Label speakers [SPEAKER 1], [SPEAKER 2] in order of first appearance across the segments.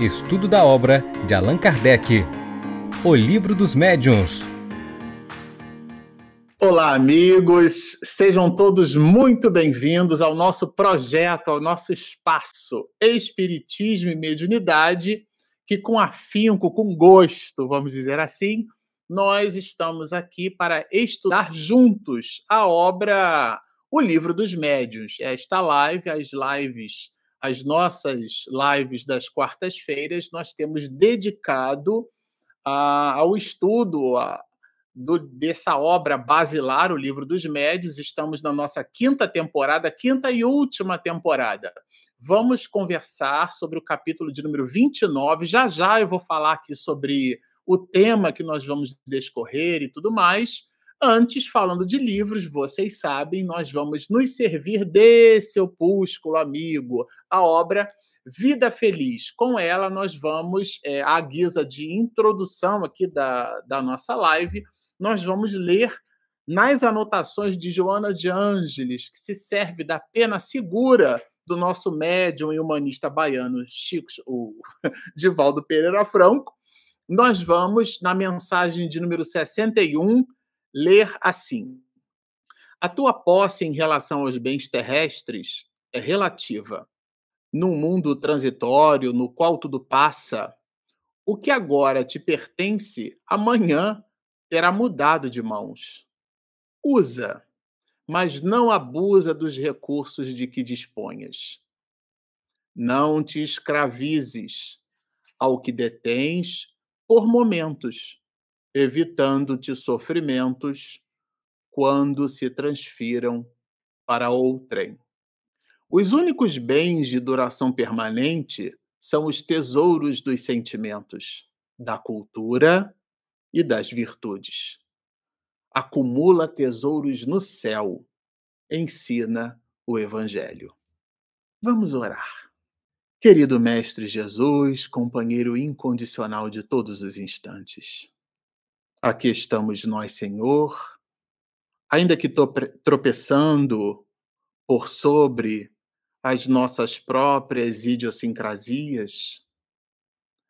[SPEAKER 1] Estudo da obra de Allan Kardec. O Livro dos Médiuns.
[SPEAKER 2] Olá, amigos. Sejam todos muito bem-vindos ao nosso projeto, ao nosso espaço Espiritismo e Mediunidade, que com afinco, com gosto, vamos dizer assim, nós estamos aqui para estudar juntos a obra O Livro dos Médiuns. Esta live, as lives as nossas lives das quartas-feiras nós temos dedicado a, ao estudo a, do, dessa obra basilar, o Livro dos Médios. Estamos na nossa quinta temporada, quinta e última temporada. Vamos conversar sobre o capítulo de número 29. Já já eu vou falar aqui sobre o tema que nós vamos descorrer e tudo mais. Antes, falando de livros, vocês sabem, nós vamos nos servir desse opúsculo amigo, a obra Vida Feliz. Com ela, nós vamos, é, à guisa de introdução aqui da, da nossa live, nós vamos ler nas anotações de Joana de Ângeles, que se serve da pena segura do nosso médium e humanista baiano Chico, o Divaldo Pereira Franco, nós vamos, na mensagem de número 61, ler assim: A tua posse em relação aos bens terrestres é relativa. Num mundo transitório no qual tudo passa, o que agora te pertence, amanhã terá mudado de mãos. Usa, mas não abusa dos recursos de que disponhas. Não te escravizes ao que detens por momentos evitando-te sofrimentos quando se transfiram para outrem. Os únicos bens de duração permanente são os tesouros dos sentimentos, da cultura e das virtudes. Acumula tesouros no céu, ensina o Evangelho. Vamos orar. Querido Mestre Jesus, companheiro incondicional de todos os instantes, Aqui estamos nós, Senhor, ainda que tropeçando por sobre as nossas próprias idiosincrasias,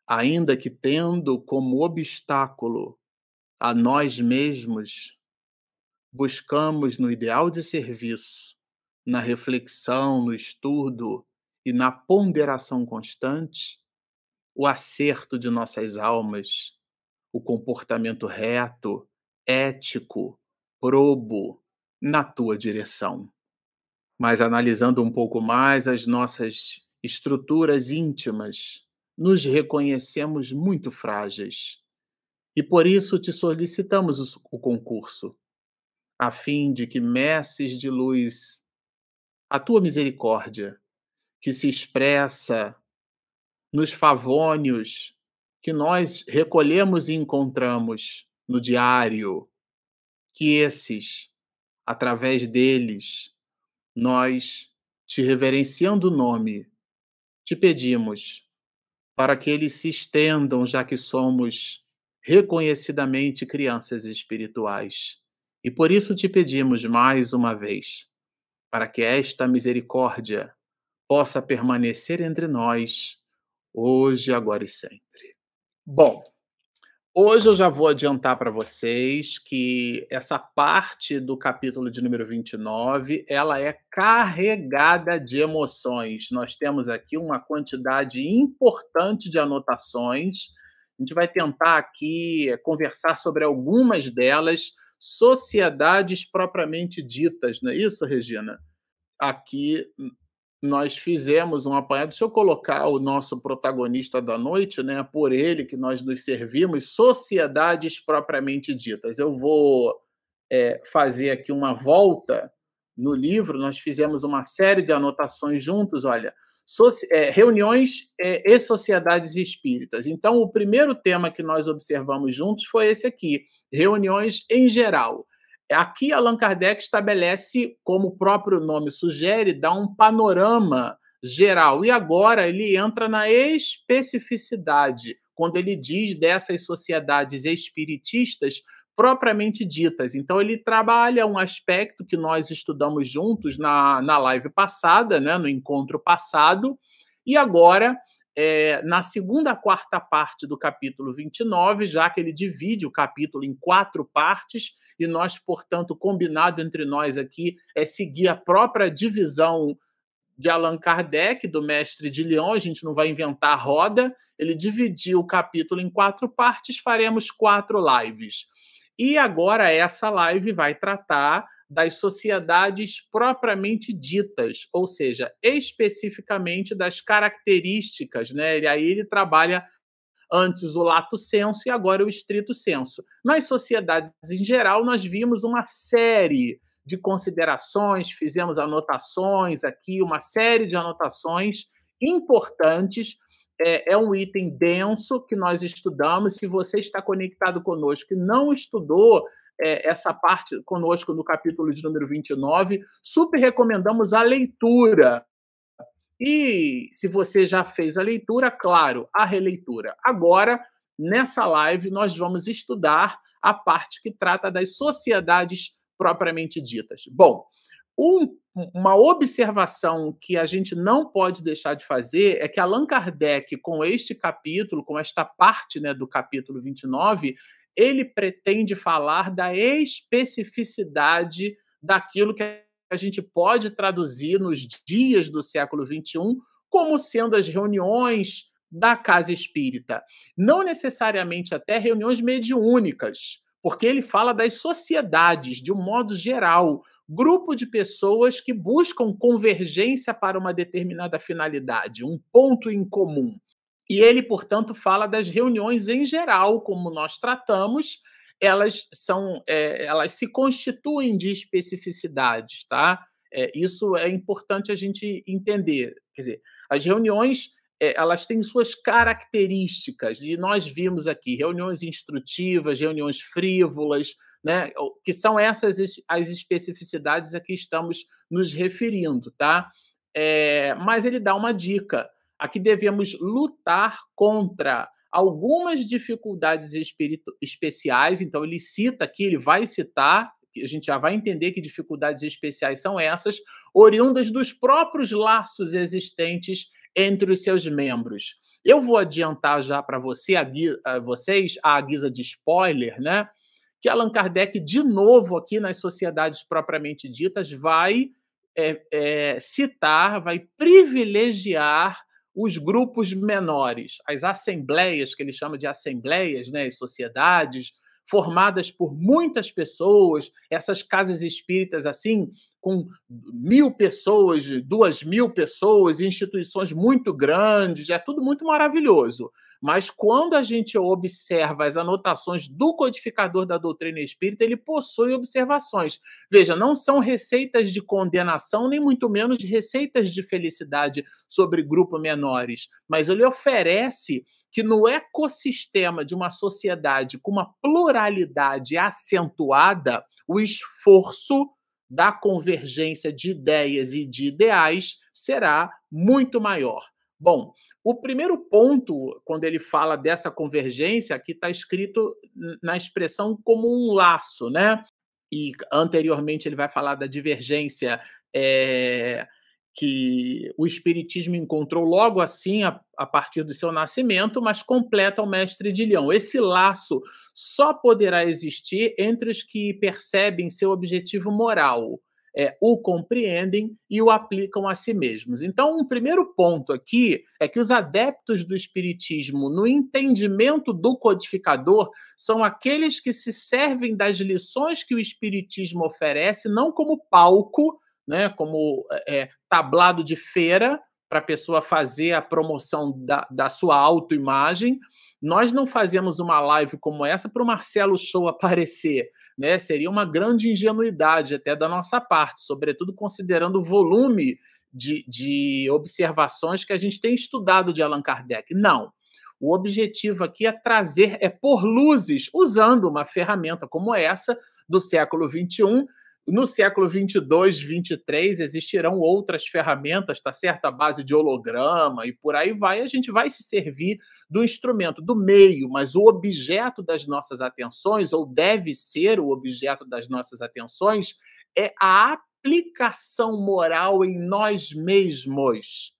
[SPEAKER 2] ainda que tendo como obstáculo a nós mesmos, buscamos no ideal de serviço, na reflexão, no estudo e na ponderação constante, o acerto de nossas almas o comportamento reto, ético, probo na tua direção. Mas analisando um pouco mais as nossas estruturas íntimas, nos reconhecemos muito frágeis. E por isso te solicitamos o concurso, a fim de que messes de luz a tua misericórdia, que se expressa nos favônios que nós recolhemos e encontramos no diário, que esses, através deles, nós, te reverenciando o nome, te pedimos para que eles se estendam, já que somos reconhecidamente crianças espirituais. E por isso te pedimos mais uma vez, para que esta misericórdia possa permanecer entre nós, hoje, agora e sempre. Bom, hoje eu já vou adiantar para vocês que essa parte do capítulo de número 29, ela é carregada de emoções. Nós temos aqui uma quantidade importante de anotações. A gente vai tentar aqui conversar sobre algumas delas, sociedades propriamente ditas, não é isso, Regina? Aqui nós fizemos um apanhado. Deixa eu colocar o nosso protagonista da noite, né? Por ele que nós nos servimos, sociedades propriamente ditas. Eu vou é, fazer aqui uma volta no livro. Nós fizemos uma série de anotações juntos. Olha, é, reuniões é, e sociedades espíritas. Então, o primeiro tema que nós observamos juntos foi esse aqui: reuniões em geral. Aqui Allan Kardec estabelece, como o próprio nome sugere, dá um panorama geral. E agora ele entra na especificidade, quando ele diz dessas sociedades espiritistas propriamente ditas. Então, ele trabalha um aspecto que nós estudamos juntos na, na live passada, né, no encontro passado, e agora é, na segunda quarta parte do capítulo 29, já que ele divide o capítulo em quatro partes, e nós, portanto, combinado entre nós aqui é seguir a própria divisão de Allan Kardec, do mestre de Lyon, a gente não vai inventar a roda, ele dividiu o capítulo em quatro partes, faremos quatro lives. E agora essa live vai tratar das sociedades propriamente ditas, ou seja, especificamente das características, né? E aí ele trabalha antes o lato senso e agora o estrito senso. Nas sociedades em geral, nós vimos uma série de considerações, fizemos anotações aqui, uma série de anotações importantes. É, é, um item denso que nós estudamos. Se você está conectado conosco e não estudou é, essa parte conosco no capítulo de número 29, super recomendamos a leitura. E se você já fez a leitura, claro, a releitura. Agora, nessa live, nós vamos estudar a parte que trata das sociedades propriamente ditas. Bom, um, uma observação que a gente não pode deixar de fazer é que Allan Kardec, com este capítulo, com esta parte né, do capítulo 29, ele pretende falar da especificidade daquilo que a gente pode traduzir nos dias do século XXI como sendo as reuniões da casa espírita. Não necessariamente até reuniões mediúnicas, porque ele fala das sociedades de um modo geral, grupo de pessoas que buscam convergência para uma determinada finalidade, um ponto em comum. E ele, portanto, fala das reuniões em geral, como nós tratamos, elas são, é, elas se constituem de especificidades, tá? É, isso é importante a gente entender. Quer dizer, as reuniões é, elas têm suas características, e nós vimos aqui reuniões instrutivas, reuniões frívolas, né, que são essas as especificidades a que estamos nos referindo, tá? É, mas ele dá uma dica: aqui devemos lutar contra algumas dificuldades especiais, então ele cita aqui, ele vai citar a gente já vai entender que dificuldades especiais são essas, oriundas dos próprios laços existentes entre os seus membros. Eu vou adiantar já para você, a, a vocês, a guisa de spoiler, né? Que Allan Kardec, de novo, aqui nas sociedades propriamente ditas, vai é, é, citar, vai privilegiar os grupos menores, as assembleias, que ele chama de assembleias, né, as sociedades, formadas por muitas pessoas, essas casas espíritas assim, com mil pessoas, duas mil pessoas, instituições muito grandes, é tudo muito maravilhoso. Mas quando a gente observa as anotações do codificador da doutrina espírita, ele possui observações. Veja, não são receitas de condenação, nem muito menos receitas de felicidade sobre grupos menores, mas ele oferece que no ecossistema de uma sociedade com uma pluralidade acentuada, o esforço da convergência de ideias e de ideais será muito maior. Bom, o primeiro ponto, quando ele fala dessa convergência, aqui está escrito na expressão como um laço, né? E anteriormente ele vai falar da divergência é, que o Espiritismo encontrou logo assim, a, a, partir do seu nascimento, mas completa o mestre de Leão. Esse laço só poderá existir entre os que percebem seu objetivo moral, é, o compreendem e o aplicam a si mesmos. Então, um primeiro ponto aqui é que os adeptos do Espiritismo, no entendimento do codificador, são aqueles que se servem das lições que o Espiritismo oferece, não como palco né, como é, tablado de feira para a pessoa fazer a promoção da, da sua autoimagem. Nós não fazemos uma live como essa para o Marcelo Show aparecer, né? Seria uma grande ingenuidade até da nossa parte, sobretudo considerando o volume de, de observações que a gente tem estudado de Allan Kardec. Não. O objetivo aqui é trazer, é pôr luzes, usando uma ferramenta como essa do século XXI, no século 22, 23, existirão outras ferramentas, tá certo? A base de holograma e por aí vai. A gente vai se servir do instrumento, do meio, mas o objeto das nossas atenções, ou deve ser o objeto das nossas atenções, é a aplicação moral em nós mesmos.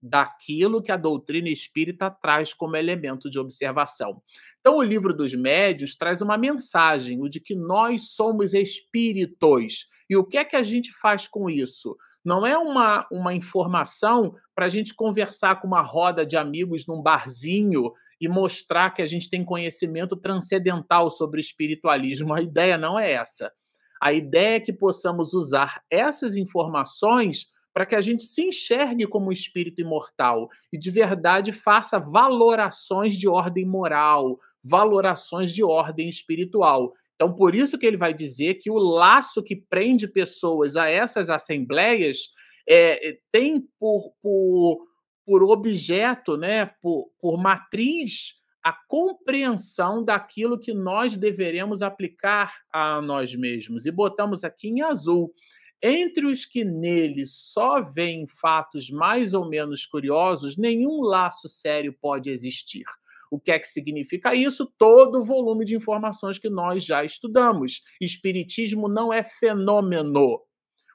[SPEAKER 2] daquilo que a doutrina espírita traz como elemento de observação. Então, o livro dos médios traz uma mensagem, o de que nós somos espíritos. E o que é que a gente faz com isso? Não é uma, uma informação para a gente conversar com uma roda de amigos num barzinho e mostrar que a gente tem conhecimento transcendental sobre espiritualismo. A ideia não é essa. A ideia é que possamos usar essas informações para que a gente se enxergue como espírito imortal e de verdade faça valorações de ordem moral, valorações de ordem espiritual. Então, por isso que ele vai dizer que o laço que prende pessoas a essas assembleias é, tem por, por, por objeto, né, por, por matriz, a compreensão daquilo que nós deveremos aplicar a nós mesmos. E botamos aqui em azul. Entre os que nele só veem fatos mais ou menos curiosos, nenhum laço sério pode existir. O que é que significa isso? Todo o volume de informações que nós já estudamos. Espiritismo não é fenômeno.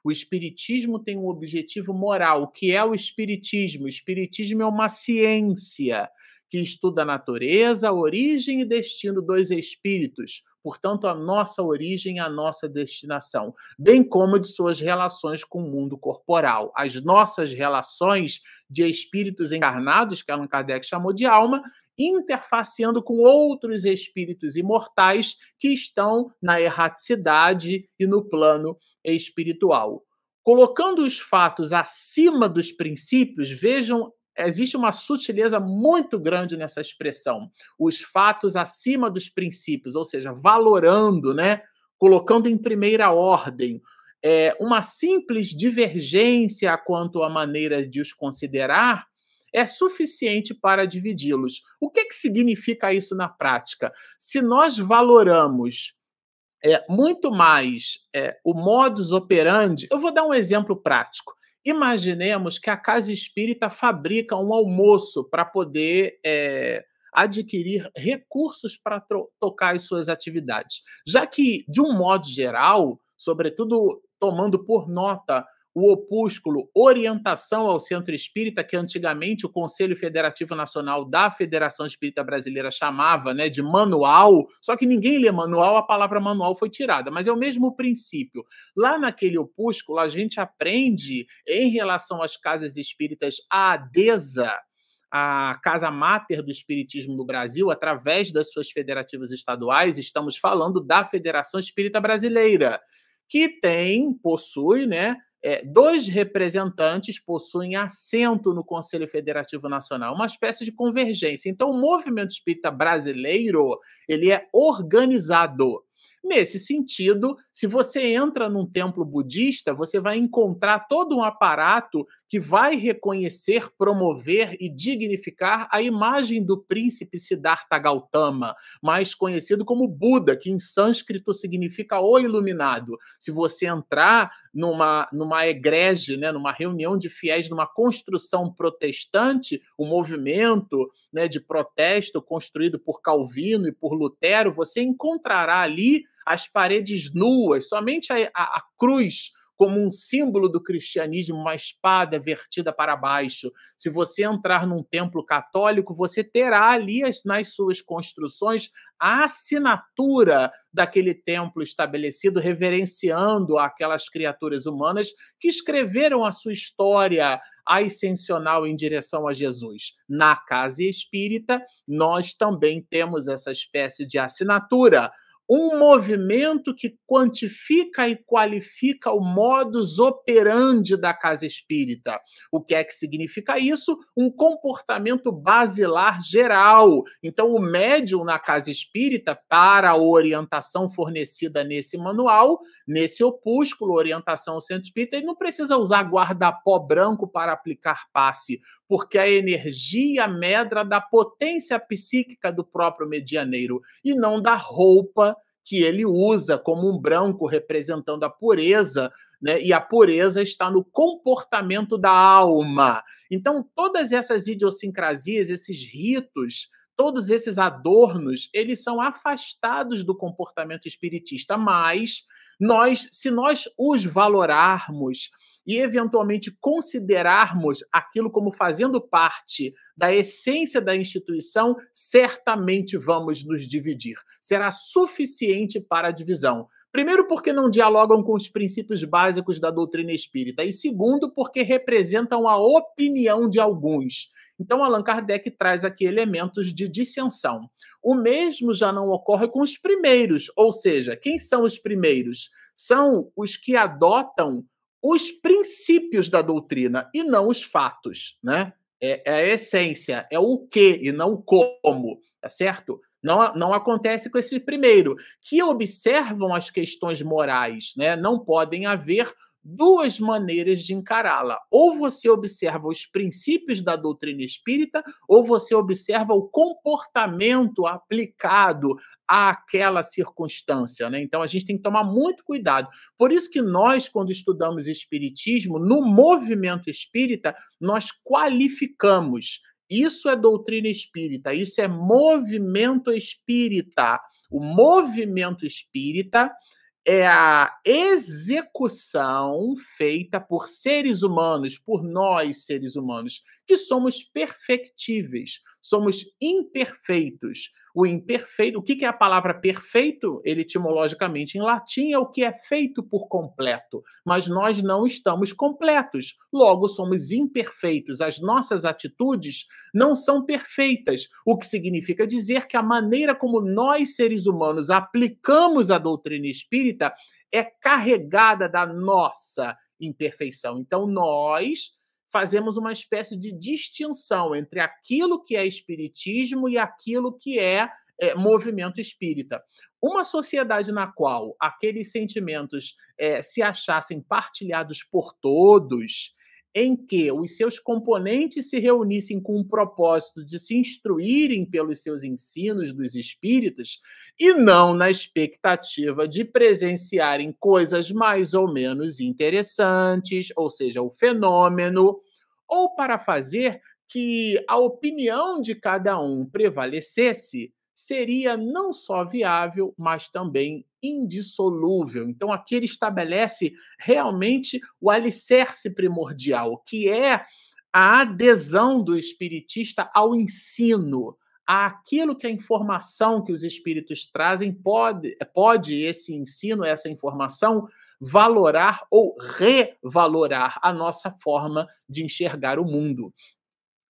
[SPEAKER 2] O espiritismo tem um objetivo moral. O que é o espiritismo? O espiritismo é uma ciência que estuda a natureza, a origem e destino dos espíritos, portanto, a nossa origem, a nossa destinação, bem como de suas relações com o mundo corporal. As nossas relações de espíritos encarnados, que Allan Kardec chamou de alma, interfaceando com outros espíritos imortais que estão na erraticidade e no plano espiritual. Colocando os fatos acima dos princípios, vejam existe uma sutileza muito grande nessa expressão. Os fatos acima dos princípios, ou seja, valorando, né? colocando em primeira ordem. É, uma simples divergência quanto à maneira de os considerar é suficiente para dividi-los. O que, que significa isso na prática? Se nós valoramos é, muito mais é, o modus operandi, eu vou dar um exemplo prático. Imaginemos que a casa espírita fabrica um almoço para poder é, adquirir recursos para tocar as suas atividades. Já que, de um modo geral, sobretudo tomando por nota o opúsculo Orientação ao Centro Espírita, que antigamente o Conselho Federativo Nacional da Federação Espírita Brasileira chamava né, de manual, só que ninguém lê manual, a palavra manual foi tirada, mas é o mesmo princípio. Lá naquele opúsculo, a gente aprende, em relação às casas espíritas, a ADESA, a casa máter do espiritismo no Brasil, através das suas federativas estaduais, estamos falando da Federação Espírita Brasileira, que tem, possui, né, é, dois representantes possuem assento no Conselho Federativo Nacional, uma espécie de convergência. Então, o movimento espírita brasileiro ele é organizado. Nesse sentido, se você entra num templo budista, você vai encontrar todo um aparato que vai reconhecer, promover e dignificar a imagem do príncipe Siddhartha Gautama, mais conhecido como Buda, que em sânscrito significa o iluminado. Se você entrar numa, numa egrege, né, numa reunião de fiéis, numa construção protestante, o um movimento né, de protesto construído por Calvino e por Lutero, você encontrará ali as paredes nuas, somente a, a, a cruz como um símbolo do cristianismo, uma espada vertida para baixo. Se você entrar num templo católico, você terá ali nas suas construções a assinatura daquele templo estabelecido, reverenciando aquelas criaturas humanas que escreveram a sua história ascensional em direção a Jesus. Na casa espírita, nós também temos essa espécie de assinatura um movimento que quantifica e qualifica o modus operandi da casa espírita. O que é que significa isso? Um comportamento basilar geral. Então, o médium na casa espírita, para a orientação fornecida nesse manual, nesse opúsculo, orientação ao centro espírita, ele não precisa usar guarda-pó branco para aplicar passe, porque a energia medra da potência psíquica do próprio medianeiro e não da roupa que ele usa como um branco representando a pureza, né? E a pureza está no comportamento da alma. Então, todas essas idiosincrasias, esses ritos, todos esses adornos, eles são afastados do comportamento espiritista, mas nós, se nós os valorarmos, e eventualmente considerarmos aquilo como fazendo parte da essência da instituição, certamente vamos nos dividir. Será suficiente para a divisão. Primeiro, porque não dialogam com os princípios básicos da doutrina espírita, e segundo, porque representam a opinião de alguns. Então, Allan Kardec traz aqui elementos de dissensão. O mesmo já não ocorre com os primeiros, ou seja, quem são os primeiros? São os que adotam os princípios da doutrina e não os fatos, né? É, é a essência, é o que e não o como, tá certo? Não, não acontece com esse primeiro, que observam as questões morais, né? Não podem haver duas maneiras de encará-la. Ou você observa os princípios da doutrina espírita, ou você observa o comportamento aplicado àquela circunstância. Né? Então a gente tem que tomar muito cuidado. Por isso que nós, quando estudamos espiritismo, no movimento espírita, nós qualificamos. Isso é doutrina espírita, isso é movimento espírita. O movimento espírita é a execução feita por seres humanos, por nós seres humanos, que somos perfectíveis, somos imperfeitos. O imperfeito, o que é a palavra perfeito? Ele etimologicamente em latim é o que é feito por completo, mas nós não estamos completos. Logo somos imperfeitos. As nossas atitudes não são perfeitas, o que significa dizer que a maneira como nós seres humanos aplicamos a doutrina espírita é carregada da nossa imperfeição. Então nós fazemos uma espécie de distinção entre aquilo que é espiritismo e aquilo que é, é movimento espírita. Uma sociedade na qual aqueles sentimentos é, se achassem partilhados por todos, em que os seus componentes se reunissem com o propósito de se instruírem pelos seus ensinos dos espíritos e não na expectativa de presenciarem coisas mais ou menos interessantes, ou seja, o fenômeno, ou para fazer que a opinião de cada um prevalecesse, seria não só viável, mas também indissolúvel. Então, aqui ele estabelece realmente o alicerce primordial, que é a adesão do espiritista ao ensino, àquilo que a informação que os espíritos trazem pode, pode esse ensino, essa informação valorar ou revalorar a nossa forma de enxergar o mundo.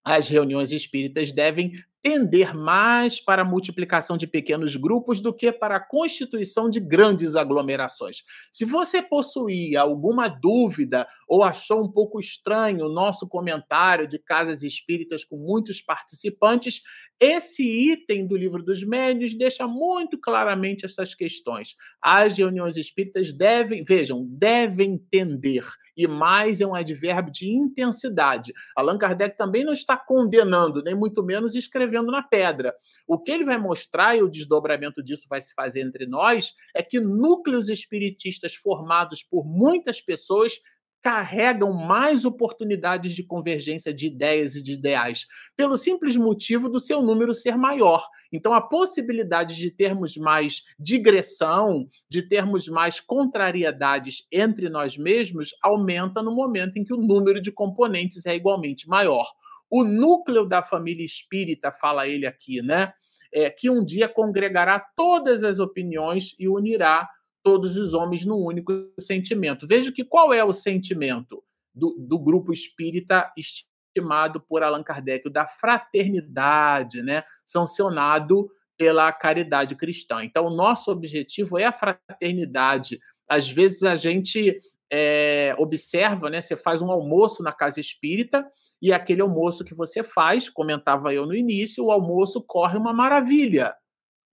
[SPEAKER 2] As reuniões espíritas devem tender mais para a multiplicação de pequenos grupos do que para a constituição de grandes aglomerações. Se você possuía alguma dúvida ou achou um pouco estranho o nosso comentário de casas espíritas com muitos participantes, esse item do livro dos médios deixa muito claramente essas questões. As reuniões espíritas devem, vejam, devem tender e mais é um advérbio de intensidade. Allan Kardec também não está condenando, nem muito menos escrevendo na pedra. O que ele vai mostrar, e o desdobramento disso vai se fazer entre nós, é que núcleos espiritistas formados por muitas pessoas carregam mais oportunidades de convergência de ideias e de ideais, pelo simples motivo do seu número ser maior. Então, a possibilidade de termos mais digressão, de termos mais contrariedades entre nós mesmos, aumenta no momento em que o número de componentes é igualmente maior. O núcleo da família espírita, fala ele aqui, né? É, que um dia congregará todas as opiniões e unirá todos os homens num único sentimento. Veja que qual é o sentimento do, do grupo espírita estimado por Allan Kardec, da fraternidade, né? sancionado pela caridade cristã. Então, o nosso objetivo é a fraternidade. Às vezes a gente é, observa, né? Você faz um almoço na casa espírita e aquele almoço que você faz, comentava eu no início, o almoço corre uma maravilha.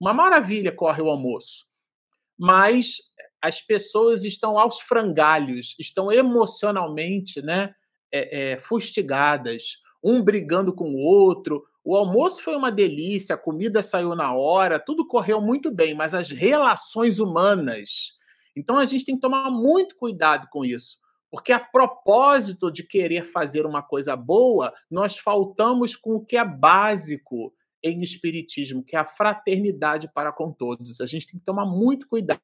[SPEAKER 2] Uma maravilha corre o almoço mas as pessoas estão aos frangalhos, estão emocionalmente né, é, é, fustigadas, um brigando com o outro. O almoço foi uma delícia, a comida saiu na hora, tudo correu muito bem, mas as relações humanas. Então a gente tem que tomar muito cuidado com isso, porque a propósito de querer fazer uma coisa boa, nós faltamos com o que é básico em espiritismo, que é a fraternidade para com todos. A gente tem que tomar muito cuidado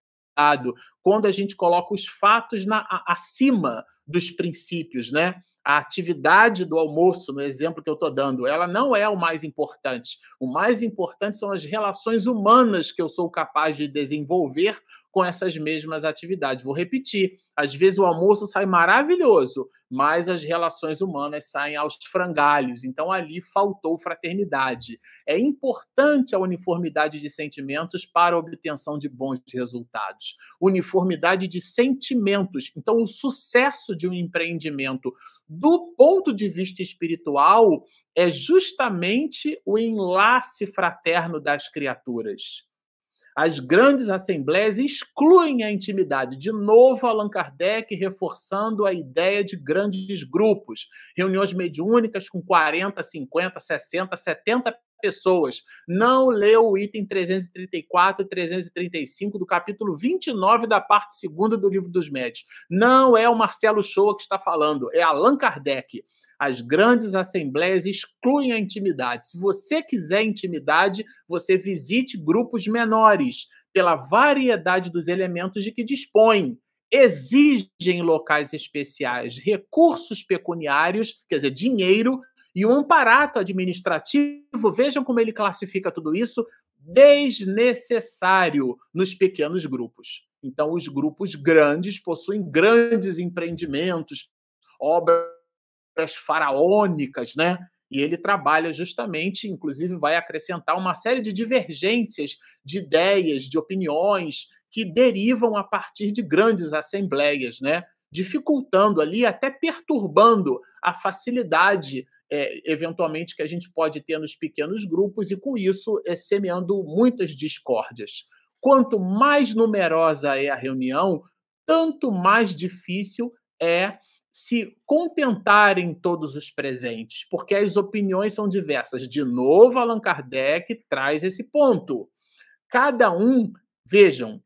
[SPEAKER 2] quando a gente coloca os fatos na, acima dos princípios, né? A atividade do almoço, no exemplo que eu estou dando, ela não é o mais importante. O mais importante são as relações humanas que eu sou capaz de desenvolver com essas mesmas atividades. Vou repetir: às vezes o almoço sai maravilhoso, mas as relações humanas saem aos frangalhos. Então ali faltou fraternidade. É importante a uniformidade de sentimentos para a obtenção de bons resultados. Uniformidade de sentimentos. Então o sucesso de um empreendimento do ponto de vista espiritual é justamente o enlace fraterno das criaturas. As grandes assembleias excluem a intimidade. De novo, Allan Kardec reforçando a ideia de grandes grupos, reuniões mediúnicas com 40, 50, 60, 70 pessoas. Não leu o item 334 e 335 do capítulo 29 da parte segunda do livro dos médios. Não é o Marcelo Shoa que está falando, é Allan Kardec. As grandes assembleias excluem a intimidade. Se você quiser intimidade, você visite grupos menores, pela variedade dos elementos de que dispõe. Exigem locais especiais, recursos pecuniários, quer dizer, dinheiro, e um amparato administrativo. Vejam como ele classifica tudo isso desnecessário nos pequenos grupos. Então, os grupos grandes possuem grandes empreendimentos, obras faraônicas, né? E ele trabalha justamente, inclusive vai acrescentar uma série de divergências de ideias, de opiniões que derivam a partir de grandes assembleias, né? Dificultando ali, até perturbando a facilidade, é, eventualmente, que a gente pode ter nos pequenos grupos, e com isso é, semeando muitas discórdias. Quanto mais numerosa é a reunião, tanto mais difícil é se contentarem todos os presentes, porque as opiniões são diversas. De novo, Allan Kardec traz esse ponto. Cada um, vejam,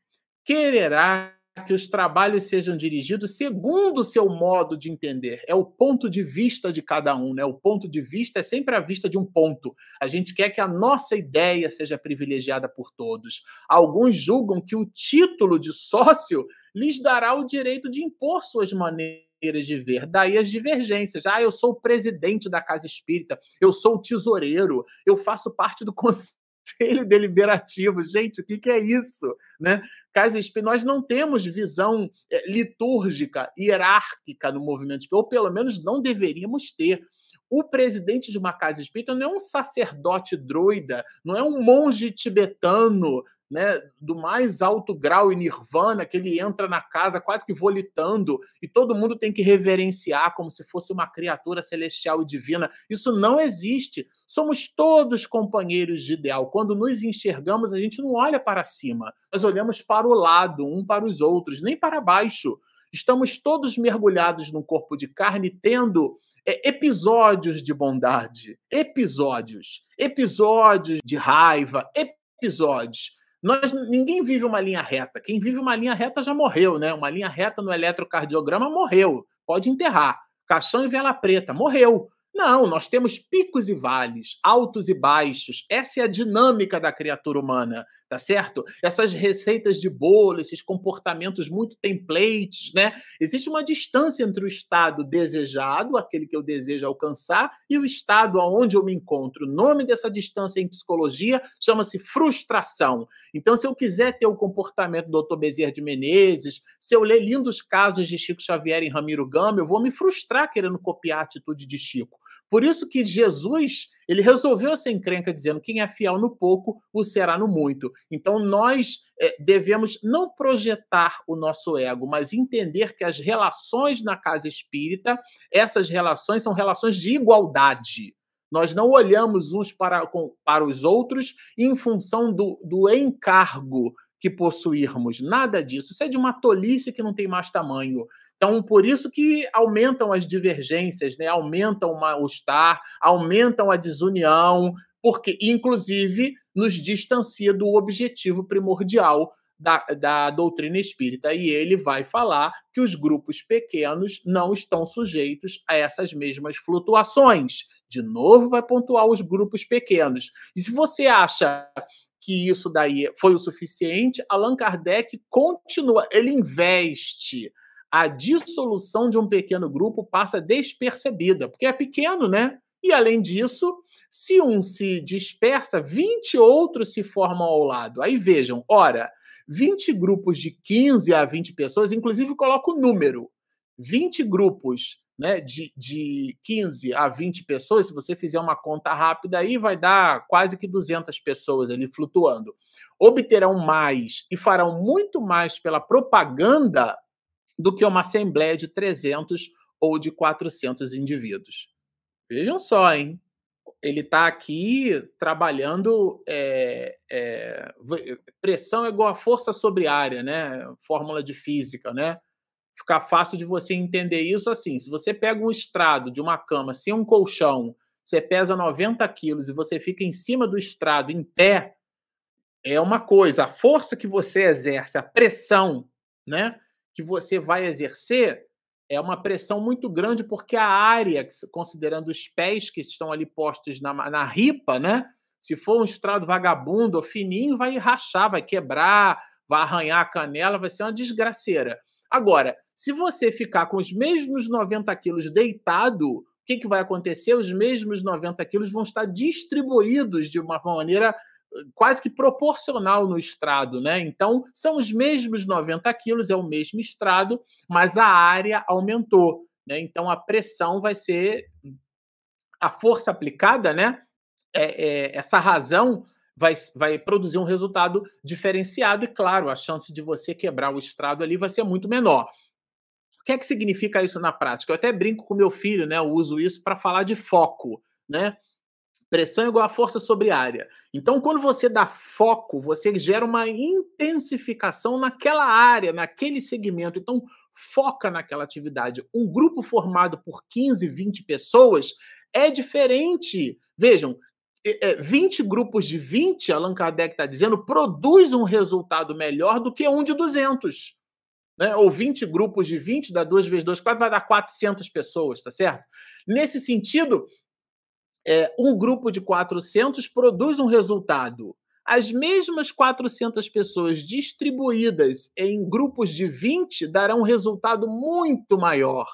[SPEAKER 2] quererá que os trabalhos sejam dirigidos segundo o seu modo de entender. É o ponto de vista de cada um, né? O ponto de vista é sempre a vista de um ponto. A gente quer que a nossa ideia seja privilegiada por todos. Alguns julgam que o título de sócio lhes dará o direito de impor suas maneiras de ver. Daí as divergências. Ah, eu sou o presidente da Casa Espírita, eu sou o tesoureiro, eu faço parte do conselho deliberativo. Gente, o que, que é isso? Né? Casa Espírita, nós não temos visão é, litúrgica, hierárquica no movimento espírita, ou pelo menos não deveríamos ter. O presidente de uma casa espírita não é um sacerdote druida, não é um monge tibetano, né, do mais alto grau e nirvana, que ele entra na casa quase que volitando e todo mundo tem que reverenciar como se fosse uma criatura celestial e divina. Isso não existe. Somos todos companheiros de ideal. Quando nos enxergamos, a gente não olha para cima, nós olhamos para o lado, um para os outros, nem para baixo. Estamos todos mergulhados num corpo de carne, tendo é, episódios de bondade, episódios, episódios de raiva, episódios. Nós, ninguém vive uma linha reta. Quem vive uma linha reta já morreu, né? Uma linha reta no eletrocardiograma morreu. Pode enterrar. Caixão e vela preta, morreu. Não, nós temos picos e vales, altos e baixos. Essa é a dinâmica da criatura humana tá certo? Essas receitas de bolo, esses comportamentos muito templates, né? Existe uma distância entre o estado desejado, aquele que eu desejo alcançar, e o estado aonde eu me encontro. O nome dessa distância em psicologia chama-se frustração. Então, se eu quiser ter o comportamento do Dr. Bezerra de Menezes, se eu ler lindos casos de Chico Xavier em Ramiro Gama, eu vou me frustrar querendo copiar a atitude de Chico. Por isso que Jesus ele resolveu essa encrenca dizendo: quem é fiel no pouco, o será no muito. Então nós é, devemos não projetar o nosso ego, mas entender que as relações na casa espírita, essas relações são relações de igualdade. Nós não olhamos uns para, para os outros em função do, do encargo que possuirmos. Nada disso. Isso é de uma tolice que não tem mais tamanho. Então, por isso que aumentam as divergências, né? aumentam o mal-estar, aumentam a desunião, porque, inclusive, nos distancia do objetivo primordial da, da doutrina espírita. E ele vai falar que os grupos pequenos não estão sujeitos a essas mesmas flutuações. De novo, vai pontuar os grupos pequenos. E se você acha que isso daí foi o suficiente, Allan Kardec continua, ele investe a dissolução de um pequeno grupo passa despercebida, porque é pequeno, né? E além disso, se um se dispersa, 20 outros se formam ao lado. Aí vejam, ora, 20 grupos de 15 a 20 pessoas, inclusive coloco o número. 20 grupos né, de, de 15 a 20 pessoas, se você fizer uma conta rápida aí, vai dar quase que 200 pessoas ali flutuando. Obterão mais e farão muito mais pela propaganda do que uma assembleia de 300 ou de 400 indivíduos. Vejam só, hein? Ele está aqui trabalhando é, é, pressão é igual a força sobre área, né? Fórmula de física, né? Ficar fácil de você entender isso assim. Se você pega um estrado de uma cama sem um colchão, você pesa 90 quilos e você fica em cima do estrado em pé, é uma coisa. A força que você exerce, a pressão, né? Que você vai exercer é uma pressão muito grande, porque a área, considerando os pés que estão ali postos na, na ripa, né? Se for um estrado vagabundo ou fininho, vai rachar, vai quebrar, vai arranhar a canela, vai ser uma desgraceira. Agora, se você ficar com os mesmos 90 quilos deitado, o que, que vai acontecer? Os mesmos 90 quilos vão estar distribuídos de uma maneira quase que proporcional no estrado, né? Então, são os mesmos 90 quilos, é o mesmo estrado, mas a área aumentou, né? Então, a pressão vai ser a força aplicada, né? É, é, essa razão vai, vai produzir um resultado diferenciado e, claro, a chance de você quebrar o estrado ali vai ser muito menor. O que é que significa isso na prática? Eu até brinco com meu filho, né? Eu uso isso para falar de foco, né? Pressão é igual a força sobre área. Então, quando você dá foco, você gera uma intensificação naquela área, naquele segmento. Então, foca naquela atividade. Um grupo formado por 15, 20 pessoas é diferente. Vejam, 20 grupos de 20, Allan Kardec está dizendo, produz um resultado melhor do que um de 200. Né? Ou 20 grupos de 20, dá 2 vezes 2, 4, vai dar 400 pessoas, tá certo? Nesse sentido, é, um grupo de 400 produz um resultado. As mesmas 400 pessoas distribuídas em grupos de 20 darão um resultado muito maior,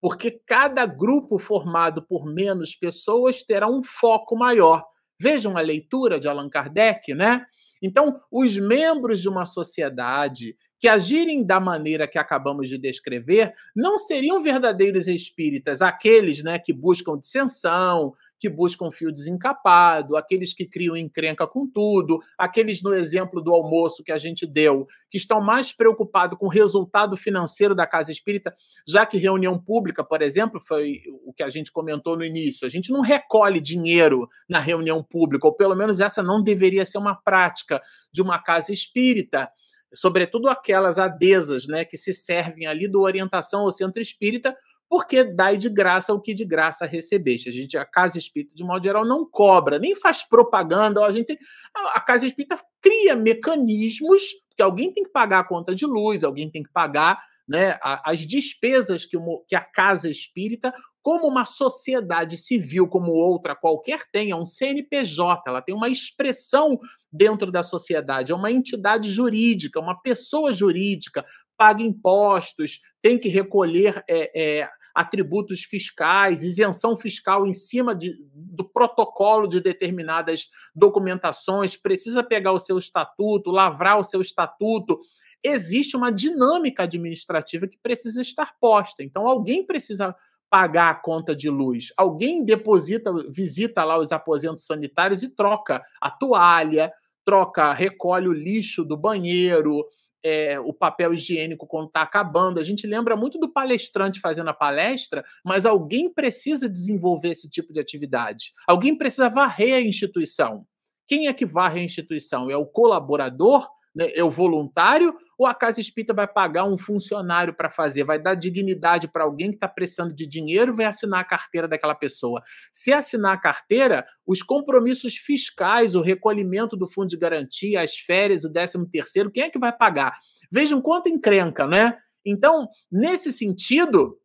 [SPEAKER 2] porque cada grupo formado por menos pessoas terá um foco maior. Vejam a leitura de Allan Kardec, né? Então, os membros de uma sociedade que agirem da maneira que acabamos de descrever não seriam verdadeiros espíritas, aqueles né, que buscam dissensão, que buscam fio desencapado, aqueles que criam encrenca com tudo, aqueles no exemplo do almoço que a gente deu, que estão mais preocupados com o resultado financeiro da casa espírita, já que reunião pública, por exemplo, foi o que a gente comentou no início. A gente não recolhe dinheiro na reunião pública, ou pelo menos essa não deveria ser uma prática de uma casa espírita sobretudo aquelas adesas, né, que se servem ali do orientação ao centro espírita, porque dai de graça o que de graça recebeste. A gente, a Casa Espírita, de modo geral, não cobra, nem faz propaganda. A gente, a Casa Espírita cria mecanismos que alguém tem que pagar a conta de luz, alguém tem que pagar né, as despesas que, que a Casa Espírita, como uma sociedade civil como outra qualquer tem, é um CNPJ, ela tem uma expressão dentro da sociedade, é uma entidade jurídica, uma pessoa jurídica, paga impostos, tem que recolher é, é, atributos fiscais, isenção fiscal em cima de, do protocolo de determinadas documentações, precisa pegar o seu estatuto, lavrar o seu estatuto. Existe uma dinâmica administrativa que precisa estar posta. Então, alguém precisa pagar a conta de luz. Alguém deposita, visita lá os aposentos sanitários e troca a toalha, troca, recolhe o lixo do banheiro, é, o papel higiênico quando está acabando. A gente lembra muito do palestrante fazendo a palestra, mas alguém precisa desenvolver esse tipo de atividade. Alguém precisa varrer a instituição. Quem é que varre a instituição? É o colaborador? Né? É o voluntário? Ou a Casa Espírita vai pagar um funcionário para fazer? Vai dar dignidade para alguém que está precisando de dinheiro vai assinar a carteira daquela pessoa? Se assinar a carteira, os compromissos fiscais, o recolhimento do fundo de garantia, as férias, o décimo terceiro, quem é que vai pagar? Vejam quanto encrenca, né? Então, nesse sentido,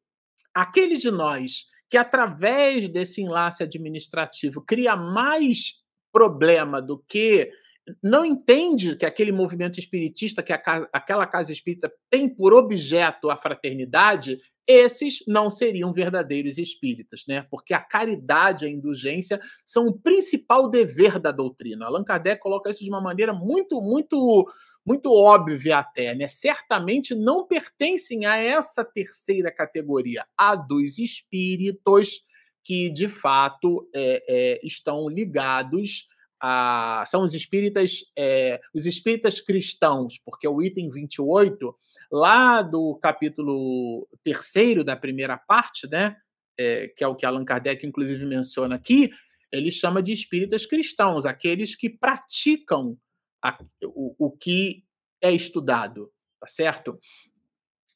[SPEAKER 2] aquele de nós que, através desse enlace administrativo, cria mais problema do que não entende que aquele movimento espiritista, que a, aquela casa espírita tem por objeto a fraternidade, esses não seriam verdadeiros espíritas, né? Porque a caridade e a indulgência são o principal dever da doutrina. Allan Kardec coloca isso de uma maneira muito, muito, muito óbvia até, né? Certamente não pertencem a essa terceira categoria, a dos espíritos que de fato é, é, estão ligados a, são os espíritas, é, os espíritas cristãos, porque o item 28 lá do capítulo terceiro da primeira parte, né, é, que é o que Allan Kardec inclusive menciona aqui, ele chama de espíritas cristãos, aqueles que praticam a, o, o que é estudado, tá certo?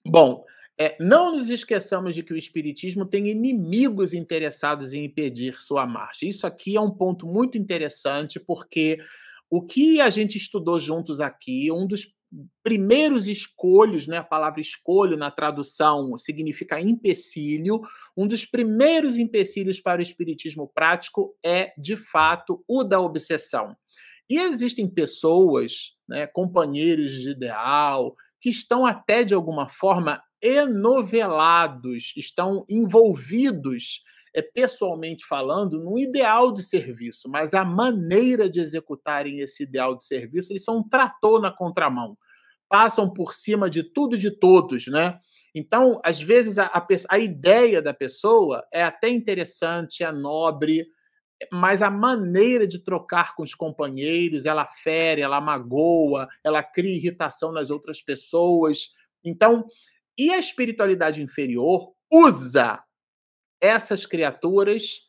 [SPEAKER 2] Bom, é, não nos esqueçamos de que o Espiritismo tem inimigos interessados em impedir sua marcha. Isso aqui é um ponto muito interessante, porque o que a gente estudou juntos aqui, um dos primeiros escolhos, né, a palavra escolho na tradução significa empecilho, um dos primeiros empecilhos para o espiritismo prático é, de fato, o da obsessão. E existem pessoas, né, companheiros de ideal, que estão até de alguma forma enovelados, estão envolvidos é, pessoalmente falando, num ideal de serviço, mas a maneira de executarem esse ideal de serviço, eles são um trator na contramão. Passam por cima de tudo e de todos, né? Então, às vezes, a, a, a ideia da pessoa é até interessante, é nobre, mas a maneira de trocar com os companheiros, ela fere, ela magoa, ela cria irritação nas outras pessoas. Então, e a espiritualidade inferior usa essas criaturas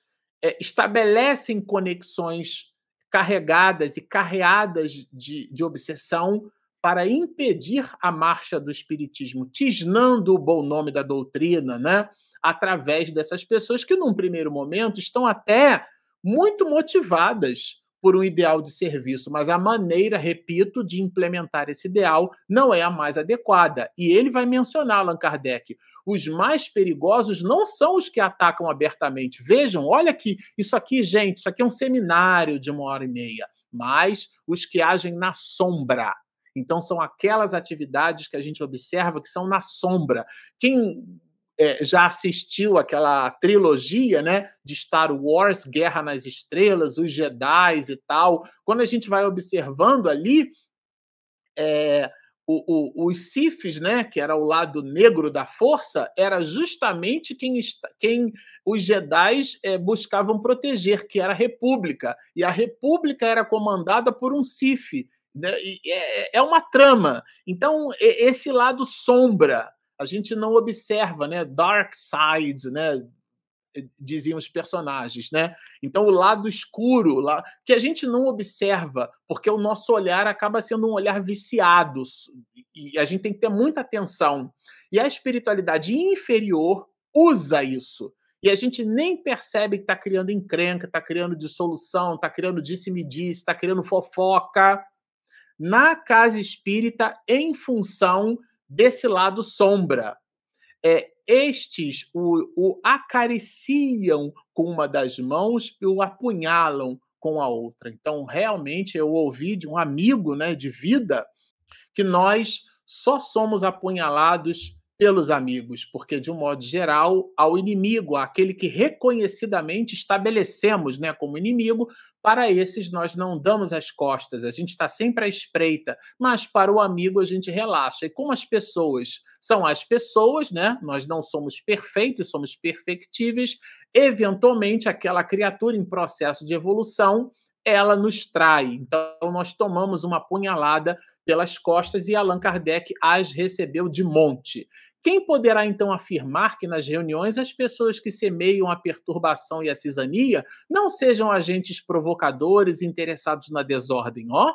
[SPEAKER 2] é, estabelecem conexões carregadas e carreadas de, de obsessão para impedir a marcha do espiritismo, tisnando o bom nome da doutrina, né? Através dessas pessoas que, num primeiro momento, estão até muito motivadas por um ideal de serviço, mas a maneira, repito, de implementar esse ideal não é a mais adequada. E ele vai mencionar, Allan Kardec, os mais perigosos não são os que atacam abertamente. Vejam, olha aqui, isso aqui, gente, isso aqui é um seminário de uma hora e meia, mas os que agem na sombra. Então, são aquelas atividades que a gente observa que são na sombra. Quem é, já assistiu aquela trilogia, né, de Star Wars, Guerra nas Estrelas, os Jedi e tal, quando a gente vai observando ali, é, o, o, os Sifis, né, que era o lado negro da força, era justamente quem, quem os Jedi é, buscavam proteger, que era a República. E a República era comandada por um Sif. Né, é, é uma trama. Então, esse lado sombra, a gente não observa, né? Dark side, né? diziam os personagens, né? Então o lado escuro, lá, que a gente não observa, porque o nosso olhar acaba sendo um olhar viciado e a gente tem que ter muita atenção. E a espiritualidade inferior usa isso. E a gente nem percebe que está criando encrenca, está criando dissolução, está criando disse-me-disse, está criando fofoca na casa espírita em função desse lado sombra. É, estes o, o acariciam com uma das mãos e o apunhalam com a outra. Então, realmente, eu ouvi de um amigo né, de vida que nós só somos apunhalados pelos amigos, porque, de um modo geral, ao inimigo, aquele que reconhecidamente estabelecemos né, como inimigo, para esses nós não damos as costas, a gente está sempre à espreita, mas para o amigo a gente relaxa. E como as pessoas são as pessoas, né? Nós não somos perfeitos, somos perfectíveis, eventualmente aquela criatura em processo de evolução, ela nos trai. Então nós tomamos uma punhalada pelas costas e Allan Kardec as recebeu de monte. Quem poderá então afirmar que nas reuniões as pessoas que semeiam a perturbação e a cisania não sejam agentes provocadores interessados na desordem? Ó,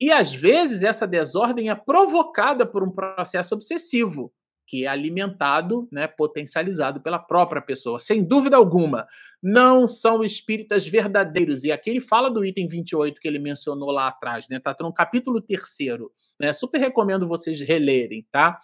[SPEAKER 2] e às vezes essa desordem é provocada por um processo obsessivo, que é alimentado, né, potencializado pela própria pessoa, sem dúvida alguma. Não são espíritas verdadeiros. E aqui ele fala do item 28 que ele mencionou lá atrás, né? Tá no capítulo terceiro. Né? Super recomendo vocês relerem, tá?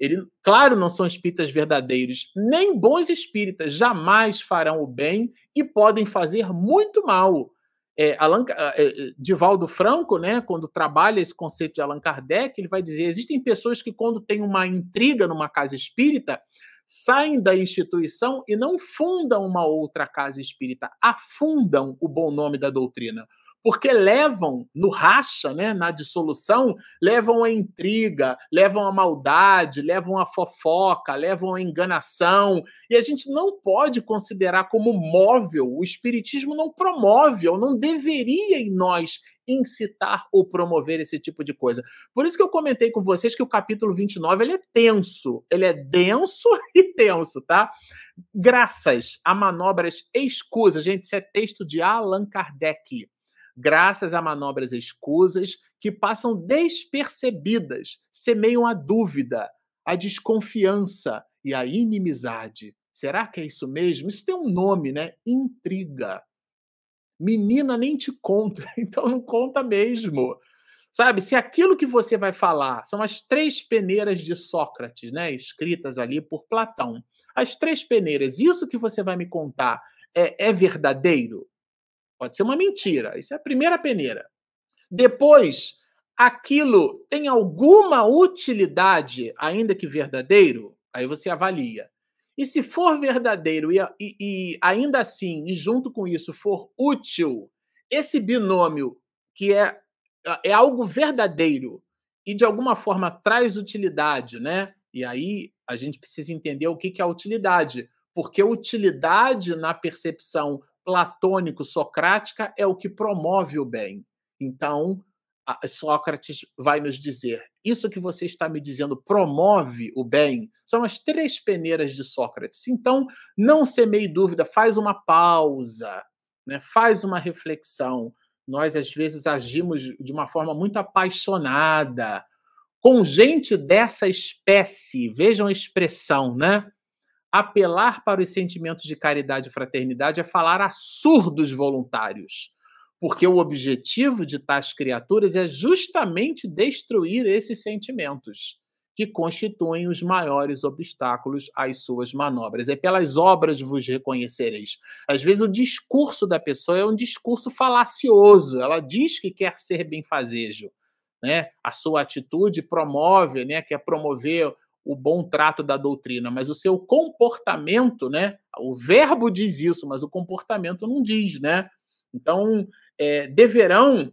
[SPEAKER 2] Ele, claro, não são espíritas verdadeiros, nem bons espíritas jamais farão o bem e podem fazer muito mal. É, Allan, é, Divaldo Franco, né, quando trabalha esse conceito de Allan Kardec, ele vai dizer: existem pessoas que, quando tem uma intriga numa casa espírita, saem da instituição e não fundam uma outra casa espírita, afundam o bom nome da doutrina porque levam no racha, né, na dissolução, levam a intriga, levam a maldade, levam a fofoca, levam a enganação, e a gente não pode considerar como móvel, o espiritismo não promove, ou não deveria em nós incitar ou promover esse tipo de coisa. Por isso que eu comentei com vocês que o capítulo 29 ele é tenso, ele é denso e tenso, tá? Graças a manobras escusas, gente, isso é texto de Allan Kardec graças a manobras escusas que passam despercebidas, semeiam a dúvida, a desconfiança e a inimizade. Será que é isso mesmo? Isso tem um nome, né? Intriga. Menina nem te conta, então não conta mesmo. Sabe, se aquilo que você vai falar são as três peneiras de Sócrates, né, escritas ali por Platão, as três peneiras, isso que você vai me contar é, é verdadeiro? Pode ser uma mentira. Isso é a primeira peneira. Depois, aquilo tem alguma utilidade, ainda que verdadeiro? Aí você avalia. E se for verdadeiro e, e, e, ainda assim, e junto com isso, for útil, esse binômio que é, é algo verdadeiro e de alguma forma traz utilidade, né? E aí a gente precisa entender o que é a utilidade, porque utilidade na percepção platônico-socrática é o que promove o bem. Então, Sócrates vai nos dizer: isso que você está me dizendo promove o bem. São as três peneiras de Sócrates. Então, não semeie dúvida, faz uma pausa, né? faz uma reflexão. Nós, às vezes, agimos de uma forma muito apaixonada. Com gente dessa espécie, vejam a expressão, né? Apelar para os sentimentos de caridade e fraternidade é falar a surdos voluntários, porque o objetivo de tais criaturas é justamente destruir esses sentimentos que constituem os maiores obstáculos às suas manobras. É pelas obras vos reconhecereis. Às vezes o discurso da pessoa é um discurso falacioso. Ela diz que quer ser benfazejo, né? A sua atitude promove, né? Quer promover o bom trato da doutrina, mas o seu comportamento, né? O verbo diz isso, mas o comportamento não diz, né? Então, é, deverão,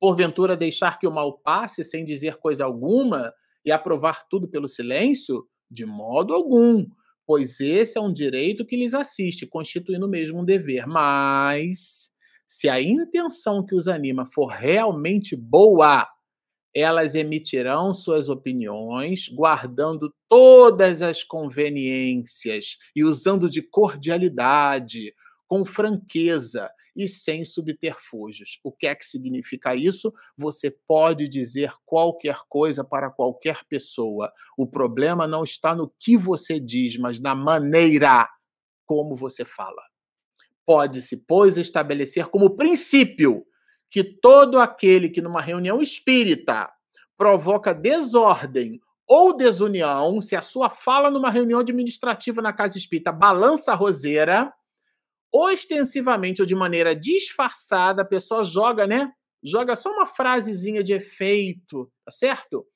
[SPEAKER 2] porventura, deixar que o mal passe sem dizer coisa alguma e aprovar tudo pelo silêncio? De modo algum, pois esse é um direito que lhes assiste, constituindo mesmo um dever. Mas, se a intenção que os anima for realmente boa, elas emitirão suas opiniões, guardando todas as conveniências e usando de cordialidade, com franqueza e sem subterfúgios. O que é que significa isso? Você pode dizer qualquer coisa para qualquer pessoa. O problema não está no que você diz, mas na maneira como você fala. Pode-se, pois, estabelecer como princípio que todo aquele que numa reunião espírita provoca desordem ou desunião, se a sua fala numa reunião administrativa na casa espírita balança a roseira, ostensivamente ou de maneira disfarçada, a pessoa joga, né? Joga só uma frasezinha de efeito, tá certo?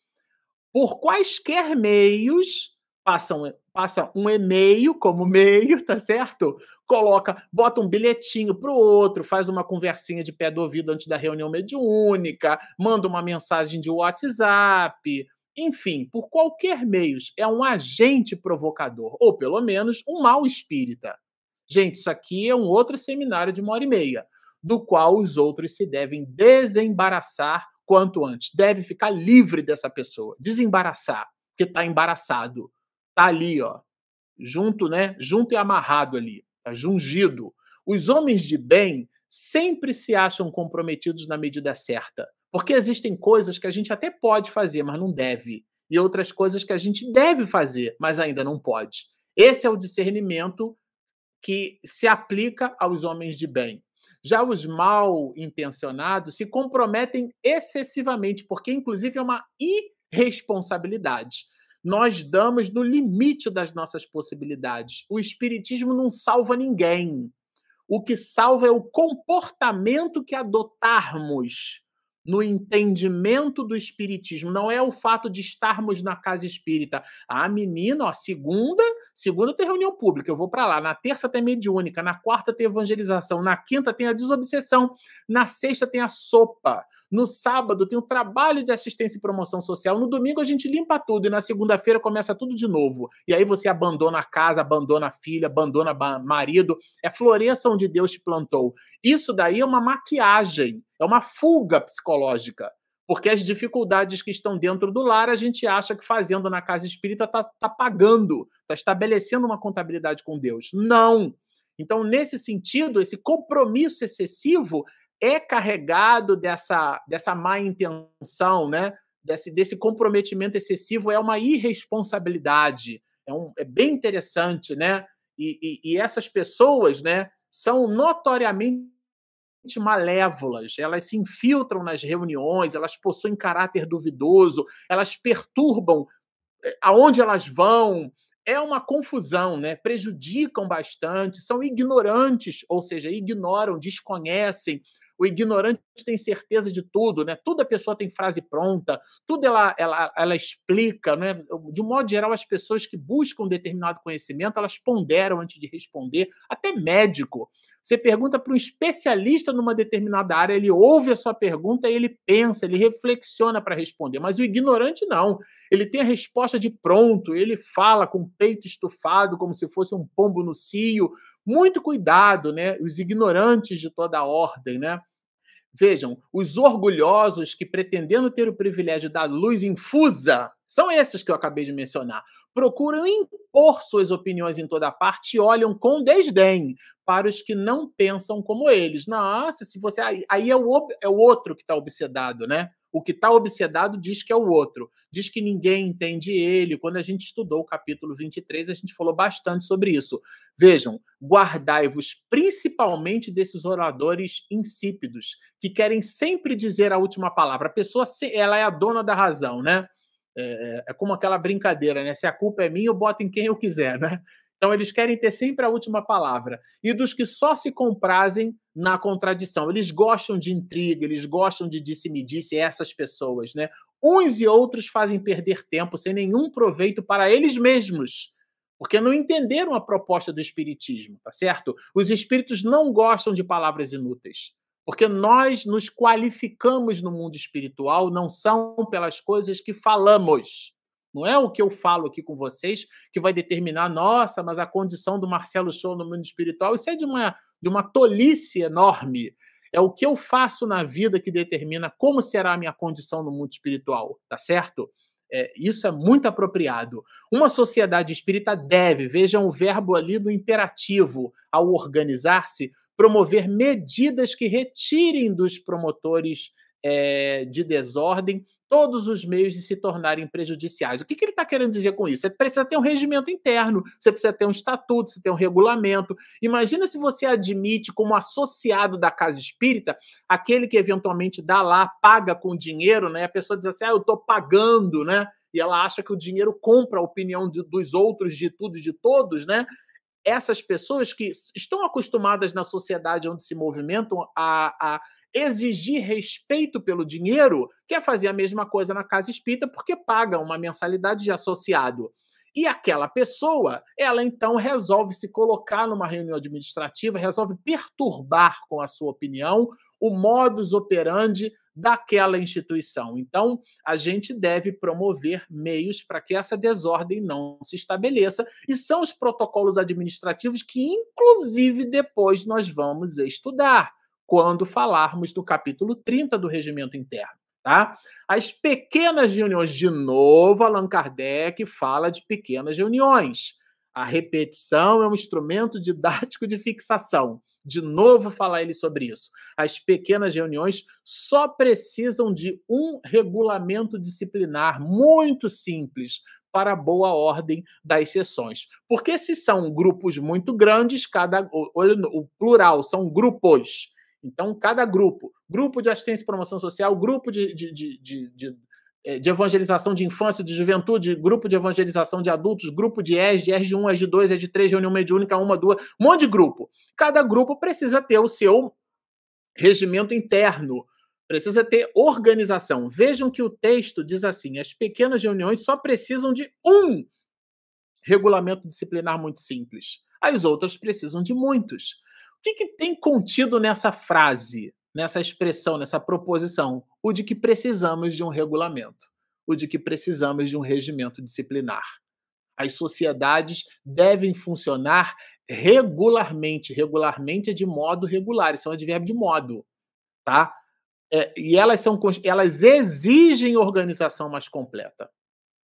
[SPEAKER 2] Por quaisquer meios, passa um e-mail como meio, tá certo? Coloca, bota um bilhetinho pro outro, faz uma conversinha de pé do ouvido antes da reunião mediúnica, manda uma mensagem de WhatsApp, enfim, por qualquer meio, é um agente provocador, ou pelo menos um mal espírita. Gente, isso aqui é um outro seminário de uma hora e meia, do qual os outros se devem desembaraçar quanto antes. Deve ficar livre dessa pessoa, desembaraçar, porque está embaraçado tá ali, ó, junto, né? Junto e amarrado ali, jungido. Os homens de bem sempre se acham comprometidos na medida certa, porque existem coisas que a gente até pode fazer, mas não deve, e outras coisas que a gente deve fazer, mas ainda não pode. Esse é o discernimento que se aplica aos homens de bem. Já os mal intencionados se comprometem excessivamente, porque, inclusive, é uma irresponsabilidade nós damos no limite das nossas possibilidades. O Espiritismo não salva ninguém. O que salva é o comportamento que adotarmos no entendimento do espiritismo, não é o fato de estarmos na casa espírita. Ah, menina, ó, segunda, segunda tem reunião pública, eu vou para lá. Na terça tem mediúnica, na quarta tem evangelização, na quinta tem a desobsessão, na sexta tem a sopa. No sábado tem o trabalho de assistência e promoção social. No domingo a gente limpa tudo e na segunda-feira começa tudo de novo. E aí você abandona a casa, abandona a filha, abandona marido. É floresça onde Deus te plantou. Isso daí é uma maquiagem, é uma fuga psicológica. Porque as dificuldades que estão dentro do lar, a gente acha que fazendo na casa espírita está tá pagando, está estabelecendo uma contabilidade com Deus. Não! Então, nesse sentido, esse compromisso excessivo é carregado dessa, dessa má intenção, né? desse, desse comprometimento excessivo, é uma irresponsabilidade. É, um, é bem interessante, né? E, e, e essas pessoas né, são notoriamente malévolas, elas se infiltram nas reuniões, elas possuem caráter duvidoso, elas perturbam eh, aonde elas vão, é uma confusão, né? Prejudicam bastante, são ignorantes, ou seja, ignoram, desconhecem, o ignorante tem certeza de tudo, né? Tudo a pessoa tem frase pronta, tudo ela, ela, ela explica, né? De um modo geral, as pessoas que buscam determinado conhecimento, elas ponderam antes de responder, até médico. Você pergunta para um especialista numa determinada área, ele ouve a sua pergunta e ele pensa, ele reflexiona para responder. Mas o ignorante não. Ele tem a resposta de pronto, ele fala com o peito estufado, como se fosse um pombo no cio. Muito cuidado, né? Os ignorantes de toda a ordem, né? Vejam, os orgulhosos que, pretendendo ter o privilégio da luz infusa, são esses que eu acabei de mencionar. Procuram impor suas opiniões em toda parte e olham com desdém para os que não pensam como eles. Nossa, se você. Aí é o, é o outro que está obsedado, né? O que está obsedado diz que é o outro, diz que ninguém entende ele. Quando a gente estudou o capítulo 23, a gente falou bastante sobre isso. Vejam, guardai-vos principalmente desses oradores insípidos, que querem sempre dizer a última palavra. A pessoa ela é a dona da razão, né? É, é, é como aquela brincadeira, né? Se a culpa é minha, eu boto em quem eu quiser, né? Então, eles querem ter sempre a última palavra. E dos que só se comprazem na contradição. Eles gostam de intriga, eles gostam de disse-me-disse, essas pessoas, né? Uns e outros fazem perder tempo sem nenhum proveito para eles mesmos, porque não entenderam a proposta do Espiritismo, tá certo? Os espíritos não gostam de palavras inúteis. Porque nós nos qualificamos no mundo espiritual não são pelas coisas que falamos, não é o que eu falo aqui com vocês que vai determinar, nossa, mas a condição do Marcelo Show no mundo espiritual. Isso é de uma, de uma tolice enorme. É o que eu faço na vida que determina como será a minha condição no mundo espiritual, tá certo? É, isso é muito apropriado. Uma sociedade espírita deve, vejam o verbo ali do imperativo, ao organizar-se, promover medidas que retirem dos promotores é, de desordem todos os meios de se tornarem prejudiciais. O que, que ele está querendo dizer com isso? Você precisa ter um regimento interno, você precisa ter um estatuto, você tem um regulamento. Imagina se você admite como associado da casa espírita aquele que eventualmente dá lá, paga com dinheiro, né? A pessoa diz assim: ah, eu estou pagando, né? E ela acha que o dinheiro compra a opinião de, dos outros, de tudo e de todos, né? Essas pessoas que estão acostumadas na sociedade onde se movimentam a, a exigir respeito pelo dinheiro, quer fazer a mesma coisa na casa espírita porque paga uma mensalidade de associado. E aquela pessoa, ela então resolve se colocar numa reunião administrativa, resolve perturbar com a sua opinião o modus operandi daquela instituição. Então, a gente deve promover meios para que essa desordem não se estabeleça, e são os protocolos administrativos que, inclusive, depois nós vamos estudar quando falarmos do capítulo 30 do regimento interno. Tá? As pequenas reuniões, de novo, Allan Kardec fala de pequenas reuniões. A repetição é um instrumento didático de fixação. De novo, falar ele sobre isso. As pequenas reuniões só precisam de um regulamento disciplinar muito simples para a boa ordem das sessões. Porque se são grupos muito grandes, cada olha o plural são grupos então, cada grupo, grupo de assistência e promoção social, grupo de, de, de, de de evangelização de infância, de juventude, grupo de evangelização de adultos, grupo de ES, de ES de 1, ES de 2, ES de 3, reunião mediúnica, uma, duas, um monte de grupo. Cada grupo precisa ter o seu regimento interno, precisa ter organização. Vejam que o texto diz assim: as pequenas reuniões só precisam de um regulamento disciplinar muito simples. As outras precisam de muitos. O que, que tem contido nessa frase? nessa expressão, nessa proposição, o de que precisamos de um regulamento, o de que precisamos de um regimento disciplinar. As sociedades devem funcionar regularmente, regularmente é de modo regular, isso é um advérbio de modo, tá? É, e elas são elas exigem organização mais completa.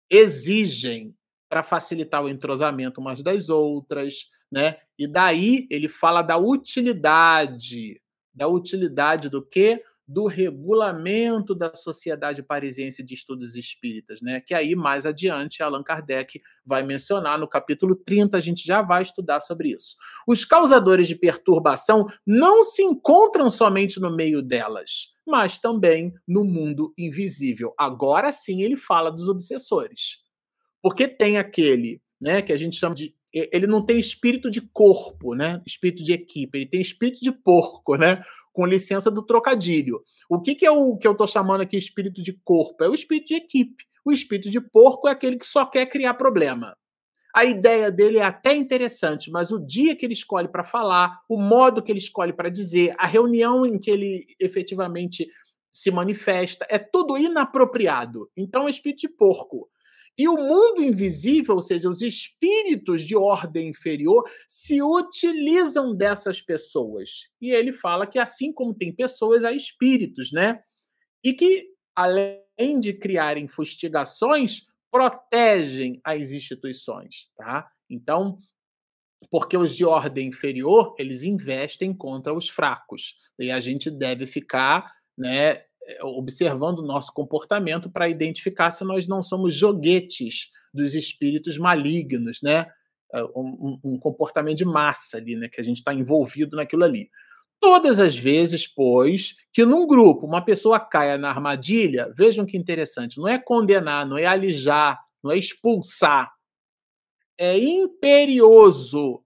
[SPEAKER 2] Exigem para facilitar o entrosamento umas das outras, né? E daí ele fala da utilidade da utilidade do quê? Do regulamento da Sociedade Parisiense de Estudos Espíritas, né? Que aí mais adiante Allan Kardec vai mencionar no capítulo 30, a gente já vai estudar sobre isso. Os causadores de perturbação não se encontram somente no meio delas, mas também no mundo invisível. Agora sim ele fala dos obsessores. Porque tem aquele, né, que a gente chama de ele não tem espírito de corpo, né? Espírito de equipe, ele tem espírito de porco, né? Com licença do trocadilho. O que, que é o que eu estou chamando aqui espírito de corpo? É o espírito de equipe. O espírito de porco é aquele que só quer criar problema. A ideia dele é até interessante, mas o dia que ele escolhe para falar, o modo que ele escolhe para dizer, a reunião em que ele efetivamente se manifesta, é tudo inapropriado. Então, é espírito de porco. E o mundo invisível, ou seja, os espíritos de ordem inferior, se utilizam dessas pessoas. E ele fala que assim como tem pessoas, há espíritos, né? E que, além de criarem fustigações, protegem as instituições, tá? Então, porque os de ordem inferior, eles investem contra os fracos. E a gente deve ficar, né, observando o nosso comportamento para identificar se nós não somos joguetes dos espíritos malignos, né? Eh, um, um comportamento de massa ali, né? Que a gente está envolvido naquilo ali. Todas as vezes, pois, que num grupo uma pessoa caia na armadilha, vejam que interessante, não é condenar, não é alijar, não é expulsar, é imperioso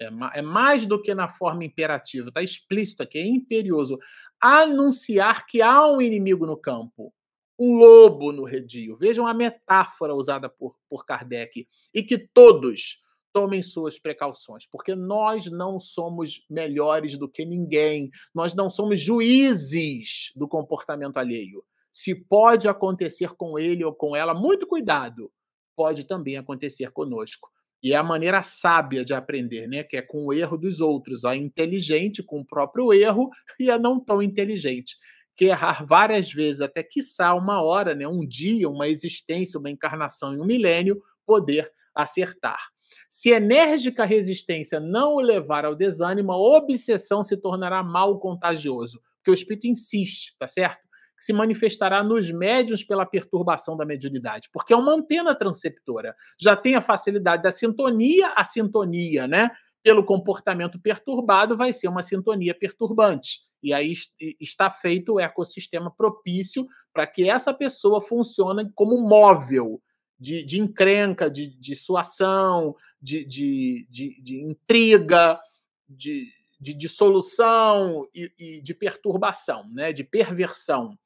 [SPEAKER 2] é, é mais do que na forma imperativa, está explícito aqui, é imperioso. Anunciar que há um inimigo no campo, um lobo no redil. Vejam a metáfora usada por, por Kardec. E que todos tomem suas precauções, porque nós não somos melhores do que ninguém, nós não somos juízes do comportamento alheio. Se pode acontecer com ele ou com ela, muito cuidado, pode também acontecer conosco. E é a maneira sábia de aprender, né? Que é com o erro dos outros, a inteligente com o próprio erro e a não tão inteligente. Que errar várias vezes, até quiçá uma hora, né? um dia, uma existência, uma encarnação e um milênio, poder acertar. Se enérgica resistência não o levar ao desânimo, a obsessão se tornará mal contagioso, porque o espírito insiste, tá certo? Que se manifestará nos médios pela perturbação da mediunidade, porque é uma antena transceptora. Já tem a facilidade da sintonia, a sintonia, né? Pelo comportamento perturbado, vai ser uma sintonia perturbante. E aí está feito o ecossistema propício para que essa pessoa funcione como móvel de, de encrenca, de, de suação, de, de, de, de intriga, de, de dissolução e, e, de perturbação, né? de perversão.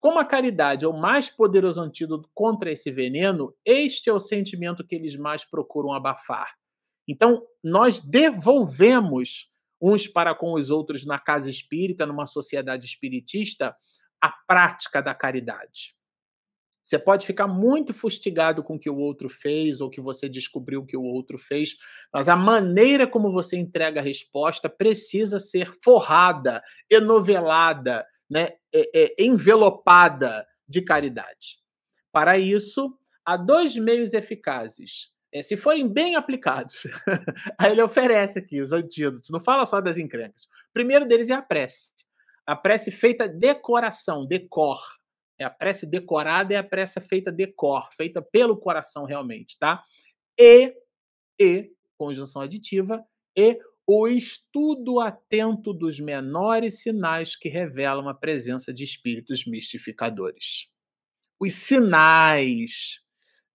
[SPEAKER 2] Como a caridade é o mais poderoso antídoto contra esse veneno, este é o sentimento que eles mais procuram abafar. Então, nós devolvemos uns para com os outros na casa espírita, numa sociedade espiritista, a prática da caridade. Você pode ficar muito fustigado com o que o outro fez ou que você descobriu que o outro fez, mas a maneira como você entrega a resposta precisa ser forrada, enovelada, né, é, é, envelopada de caridade. Para isso, há dois meios eficazes. É, se forem bem aplicados, aí ele oferece aqui os antídotos, não fala só das encrencas. O primeiro deles é a prece. A prece feita de coração, decor. É a prece decorada é a prece feita de cor, feita pelo coração realmente, tá? E, e, conjunção aditiva, e o estudo atento dos menores sinais que revelam a presença de espíritos mistificadores. os sinais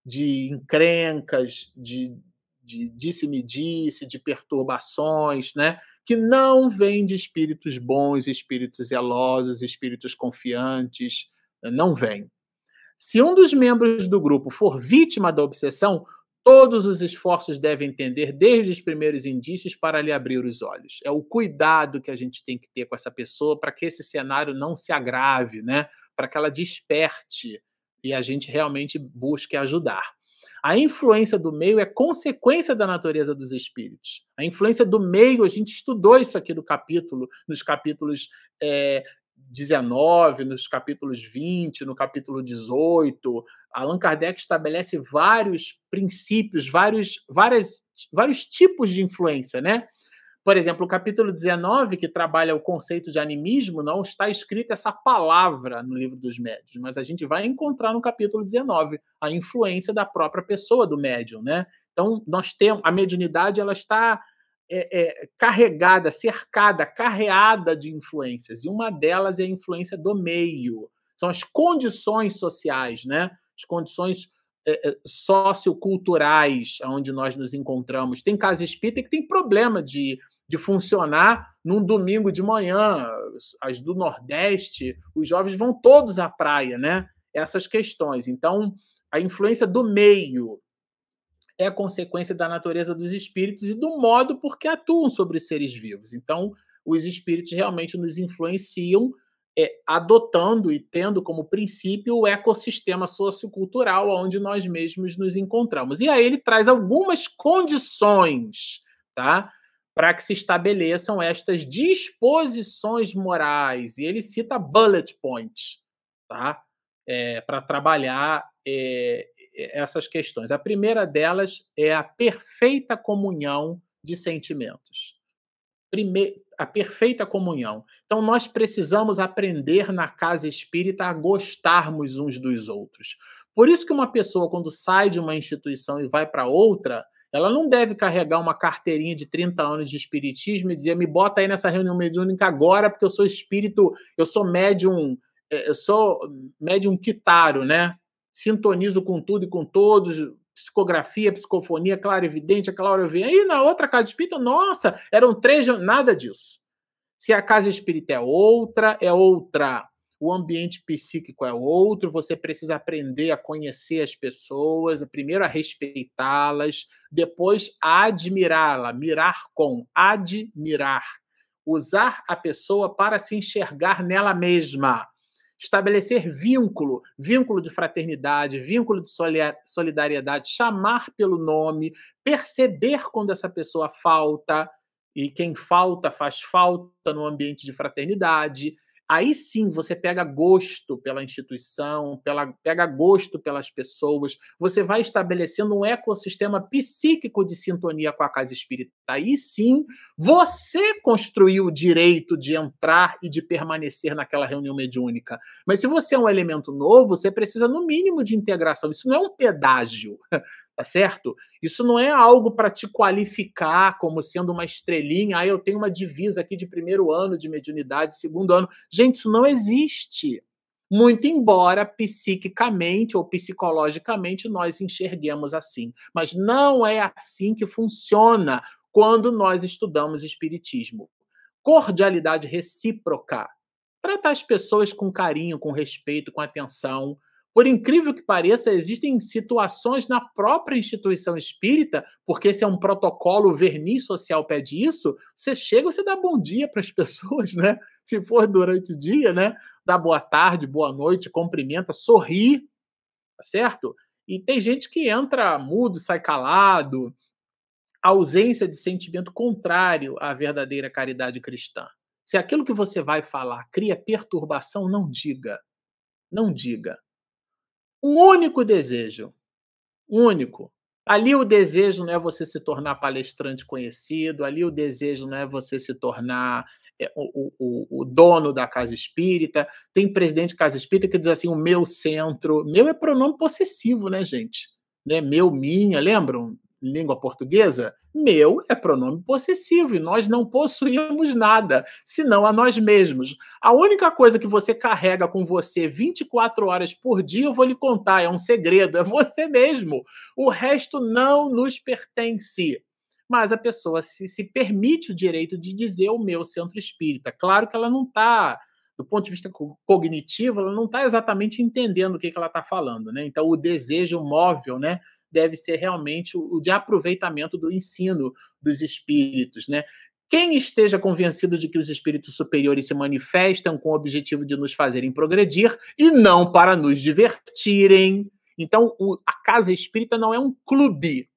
[SPEAKER 2] de encrencas, de, de disse-me-disse, de perturbações, né? que não vêm de espíritos bons, espíritos zelosos, espíritos confiantes, não vem. Se um dos membros do grupo for vítima da obsessão, todos os esforços devem tender desde os primeiros indícios para lhe abrir os olhos. É o cuidado que a gente tem que ter com essa pessoa para que esse cenário não se agrave, né? Para que ela desperte e a gente realmente busque ajudar. A influência do meio é consequência da natureza dos espíritos. A influência do meio, a gente estudou isso aqui no capítulo, nos capítulos é, 19, nos capítulos 20, no capítulo 18. Allan Kardec estabelece vários princípios, vários, várias, vários tipos de influência, né? Por exemplo, o capítulo 19, que trabalha o conceito de animismo, não está escrita essa palavra no livro dos médios, mas a gente vai encontrar no capítulo 19 a influência da própria pessoa do médium, né? Então, nós temos a mediunidade, ela está é, é, carregada, cercada, carreada de influências, e uma delas é a influência do meio. São as condições sociais, né? As condições é, é socioculturais onde nós nos encontramos. Tem casa espírita que tem problema de de funcionar num domingo de manhã. As do Nordeste, os jovens vão todos à praia, né? Essas questões. Então, a influência do meio é consequência da natureza dos espíritos e do modo por que atuam sobre os seres vivos. Então, os espíritos realmente nos influenciam é, adotando e tendo como princípio o ecossistema sociocultural onde nós mesmos nos encontramos. E aí ele traz algumas condições, tá? para que se estabeleçam estas disposições morais. E ele cita bullet points, tá? É, para trabalhar é, essas questões. A primeira delas é a perfeita comunhão de sentimentos. Primeiro, a perfeita comunhão. Então, nós precisamos aprender na casa espírita a gostarmos uns dos outros. Por isso que uma pessoa, quando sai de uma instituição e vai para outra, ela não deve carregar uma carteirinha de 30 anos de espiritismo e dizer: me bota aí nessa reunião mediúnica agora, porque eu sou espírito, eu sou médium, é, eu sou médium quitaro, né? Sintonizo com tudo e com todos, psicografia, psicofonia, claro, evidente, hora eu venho. Aí na outra casa espírita, nossa, eram três, nada disso. Se a casa espírita é outra, é outra o ambiente psíquico é outro, você precisa aprender a conhecer as pessoas, primeiro a respeitá-las, depois a admirá-la, mirar com, admirar, usar a pessoa para se enxergar nela mesma, estabelecer vínculo, vínculo de fraternidade, vínculo de solidariedade, chamar pelo nome, perceber quando essa pessoa falta, e quem falta faz falta no ambiente de fraternidade, Aí sim você pega gosto pela instituição, pela, pega gosto pelas pessoas, você vai estabelecendo um ecossistema psíquico de sintonia com a casa espírita. Aí sim você construiu o direito de entrar e de permanecer naquela reunião mediúnica. Mas se você é um elemento novo, você precisa, no mínimo, de integração. Isso não é um pedágio tá certo? Isso não é algo para te qualificar como sendo uma estrelinha, ah, eu tenho uma divisa aqui de primeiro ano de mediunidade, segundo ano. Gente, isso não existe. Muito embora psiquicamente ou psicologicamente nós enxerguemos assim. Mas não é assim que funciona quando nós estudamos espiritismo. Cordialidade recíproca. Tratar as pessoas com carinho, com respeito, com atenção, por incrível que pareça, existem situações na própria instituição espírita, porque esse é um protocolo, o verniz social pede isso, você chega, você dá bom dia para as pessoas, né? Se for durante o dia, né? Dá boa tarde, boa noite, cumprimenta, sorri, tá certo? E tem gente que entra mudo, sai calado, ausência de sentimento contrário à verdadeira caridade cristã. Se aquilo que você vai falar cria perturbação, não diga. Não diga um único desejo. Único. Ali o desejo não é você se tornar palestrante conhecido, ali o desejo não é você se tornar é, o, o, o, dono da casa espírita. Tem presidente de casa espírita que diz assim: o meu centro. Meu é pronome possessivo, né, gente? Né? Meu, minha, lembram? Língua portuguesa, meu é pronome possessivo e nós não possuímos nada, senão a nós mesmos. A única coisa que você carrega com você 24 horas por dia, eu vou lhe contar, é um segredo, é você mesmo. O resto não nos pertence. Mas a pessoa se, se permite o direito de dizer o meu centro espírita. Claro que ela não está do ponto de vista cognitivo, ela não está exatamente entendendo o que, que ela está falando, né? Então, o desejo móvel, né, deve ser realmente o de aproveitamento do ensino dos espíritos, né? Quem esteja convencido de que os espíritos superiores se manifestam com o objetivo de nos fazerem progredir e não para nos divertirem. Então, o, a casa espírita não é um clube.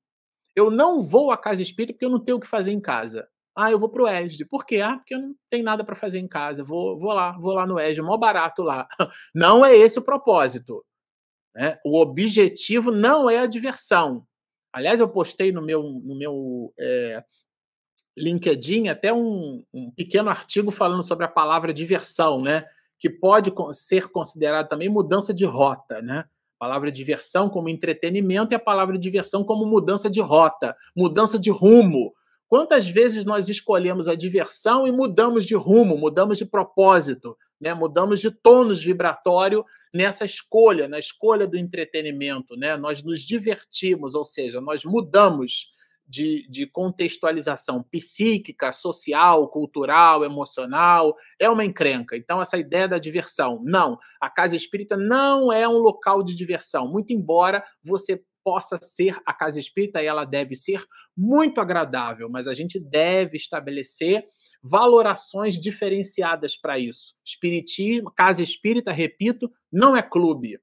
[SPEAKER 2] Eu não vou à casa espírita porque eu não tenho o que fazer em casa. Ah, eu vou para o ESD. Por quê? Ah, porque eu não tenho nada para fazer em casa. Vou, vou lá, vou lá no ESD, mó barato lá. Não é esse o propósito. Né? O objetivo não é a diversão. Aliás, eu postei no meu, no meu é, LinkedIn até um, um, pequeno artigo falando sobre a palavra diversão, né? que pode ser considerada também mudança de rota. Né? A palavra diversão como entretenimento e a palavra diversão como mudança de rota, mudança de rumo. Quantas vezes nós escolhemos a diversão e mudamos de rumo, mudamos de propósito, né? mudamos de tônus vibratório nessa escolha, na escolha do entretenimento. Né? Nós nos divertimos, ou seja, nós mudamos de, de contextualização psíquica, social, cultural, emocional. É uma encrenca. Então, essa ideia da diversão. Não, a casa espírita não é um local de diversão, muito embora você possa ser a casa espírita e ela deve ser muito agradável, mas a gente deve estabelecer valorações diferenciadas para isso. Espiritismo, casa espírita, repito, não é clube.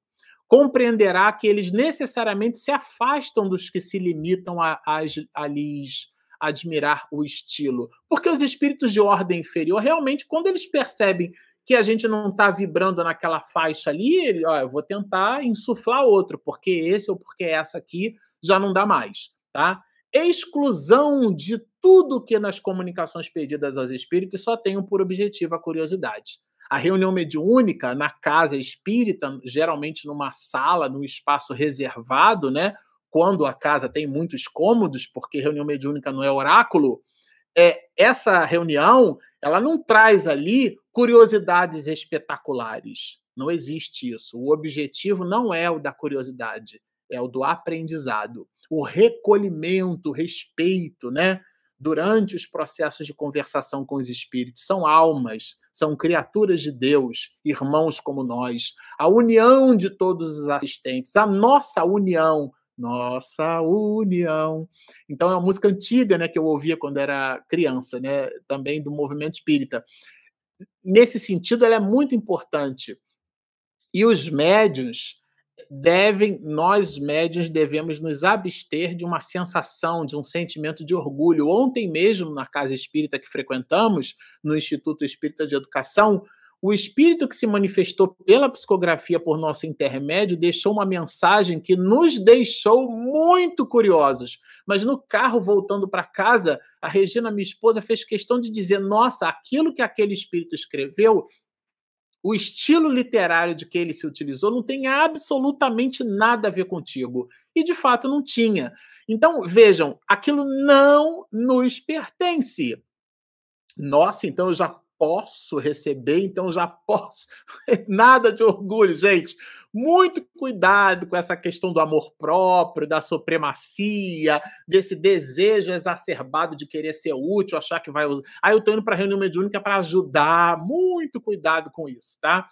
[SPEAKER 2] Compreenderá que eles necessariamente se afastam dos que se limitam a, a, a lhes admirar o estilo. Porque os espíritos de ordem inferior, realmente, quando eles percebem que a gente não está vibrando naquela faixa ali, ele, ó, eu vou tentar insuflar outro, porque esse ou porque essa aqui já não dá mais, tá? Exclusão de tudo que nas comunicações pedidas aos espíritos só tem por objetivo a curiosidade. A reunião mediúnica na casa espírita, geralmente numa sala, num espaço reservado, né? Quando a casa tem muitos cômodos, porque reunião mediúnica não é oráculo, é, essa reunião ela não traz ali curiosidades espetaculares. Não existe isso. O objetivo não é o da curiosidade, é o do aprendizado, o recolhimento, o respeito, né? Durante os processos de conversação com os espíritos, são almas, são criaturas de Deus, irmãos como nós. A união de todos os assistentes, a nossa união nossa união. Então é uma música antiga, né, que eu ouvia quando era criança, né, também do movimento espírita. Nesse sentido, ela é muito importante. E os médios devem, nós médios devemos nos abster de uma sensação, de um sentimento de orgulho. Ontem mesmo, na casa espírita que frequentamos, no Instituto Espírita de Educação, o espírito que se manifestou pela psicografia por nosso intermédio deixou uma mensagem que nos deixou muito curiosos. Mas no carro, voltando para casa, a Regina, minha esposa, fez questão de dizer: nossa, aquilo que aquele espírito escreveu, o estilo literário de que ele se utilizou, não tem absolutamente nada a ver contigo. E de fato não tinha. Então, vejam, aquilo não nos pertence. Nossa, então eu já posso receber, então já posso. Nada de orgulho, gente. Muito cuidado com essa questão do amor próprio, da supremacia, desse desejo exacerbado de querer ser útil, achar que vai usar. Ah, eu estou indo para reunião mediúnica para ajudar. Muito cuidado com isso, tá?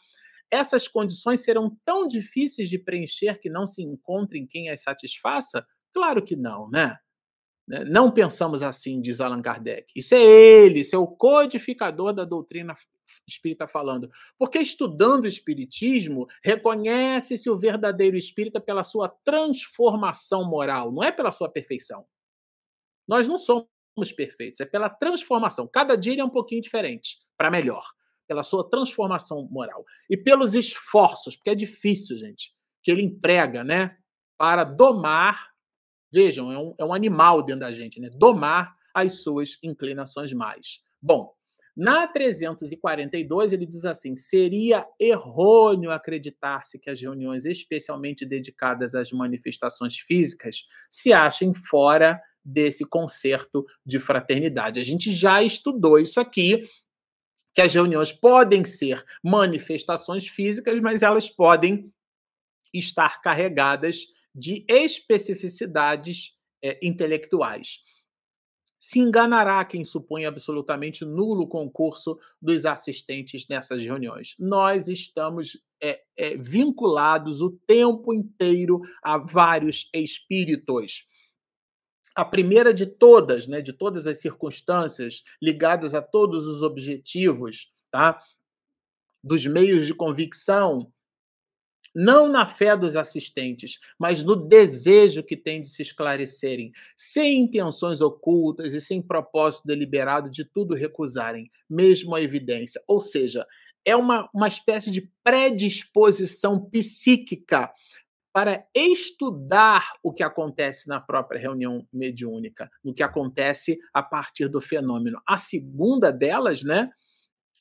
[SPEAKER 2] Essas condições serão tão difíceis de preencher que não se encontrem quem as satisfaça? Claro que não, né? Né? Não pensamos assim, diz Allan Kardec. Isso é ele, isso é o codificador da doutrina espírita falando. Porque estudando o espiritismo, reconhece-se o verdadeiro espírita pela sua transformação moral, não é pela sua perfeição. Nós não somos perfeitos, é pela transformação. Cada dia ele é um pouquinho diferente, para melhor, pela sua transformação moral. E pelos esforços, porque é difícil, gente, que ele emprega, né, para domar Vejam, é um, é um animal dentro da gente, né? Domar as suas inclinações mais. Bom, Na 342, ele diz assim: seria errôneo acreditar-se que as reuniões especialmente dedicadas às manifestações físicas se achem fora desse concerto de fraternidade. A gente já estudou isso aqui, que as reuniões podem ser manifestações físicas, mas elas podem estar carregadas de especificidades é, intelectuais. Se enganará quem supõe absolutamente nulo o concurso dos assistentes nessas reuniões. Nós estamos é, é, vinculados o tempo inteiro a vários espíritos. A primeira de todas, né, de todas as circunstâncias ligadas a todos os objetivos, tá? dos meios de convicção, não na fé dos assistentes, mas no desejo que tem de se esclarecerem, sem intenções ocultas e sem propósito deliberado de tudo recusarem, mesmo a evidência. Ou seja, é uma, uma espécie de predisposição psíquica para estudar o que acontece na própria reunião mediúnica, no que acontece a partir do fenômeno. A segunda delas, né,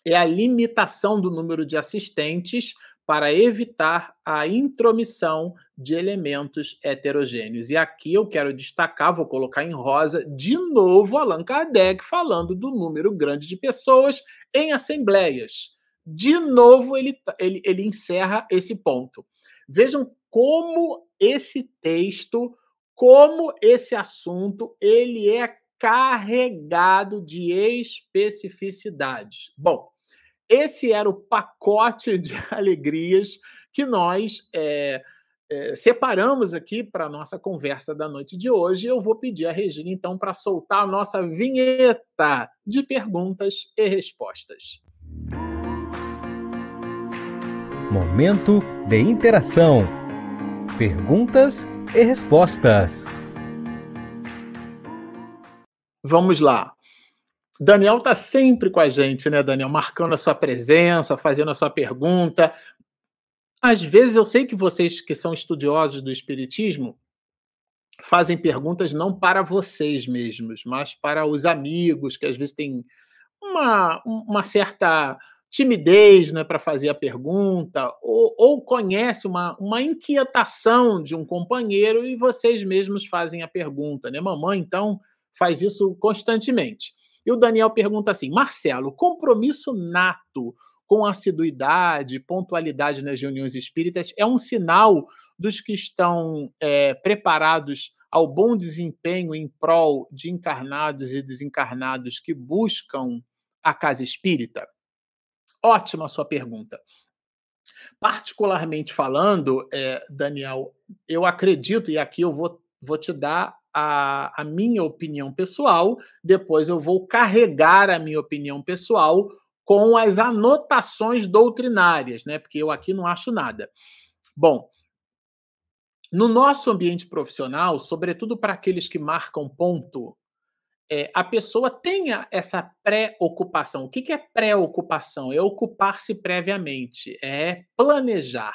[SPEAKER 2] é a limitação do número de assistentes para evitar a intromissão de elementos heterogêneos. E aqui eu quero destacar, vou colocar em rosa, de novo Allan Kardec falando do número grande de pessoas em assembleias. De novo, ele, ele, ele encerra esse ponto. Vejam como esse texto, como esse assunto, ele é carregado de especificidades. Bom, esse era o pacote de alegrias que nós é, é, separamos aqui para a nossa conversa da noite de hoje. Eu vou pedir a Regina, então, para soltar a nossa vinheta de perguntas e respostas.
[SPEAKER 1] Momento de interação. Perguntas e respostas.
[SPEAKER 2] Vamos lá. Daniel está sempre com a gente, né, Daniel? Marcando a sua presença, fazendo a sua pergunta. Às vezes eu sei que vocês que são estudiosos do Espiritismo fazem perguntas não para vocês mesmos, mas para os amigos, que às vezes têm uma, uma certa timidez né, para fazer a pergunta, ou, ou conhece uma, uma inquietação de um companheiro e vocês mesmos fazem a pergunta. Né? Mamãe, então, faz isso constantemente. E o Daniel pergunta assim: Marcelo, compromisso nato com assiduidade, pontualidade nas reuniões espíritas é um sinal dos que estão é, preparados ao bom desempenho em prol de encarnados e desencarnados que buscam a casa espírita? Ótima sua pergunta. Particularmente falando, é, Daniel, eu acredito, e aqui eu vou, vou te dar a, a minha opinião pessoal, depois eu vou carregar a minha opinião pessoal com as anotações doutrinárias, né? Porque eu aqui não acho nada. Bom, no nosso ambiente profissional, sobretudo para aqueles que marcam ponto, é, a pessoa tenha essa pré-ocupação. O que, que é pré-ocupação? É ocupar-se previamente, é planejar.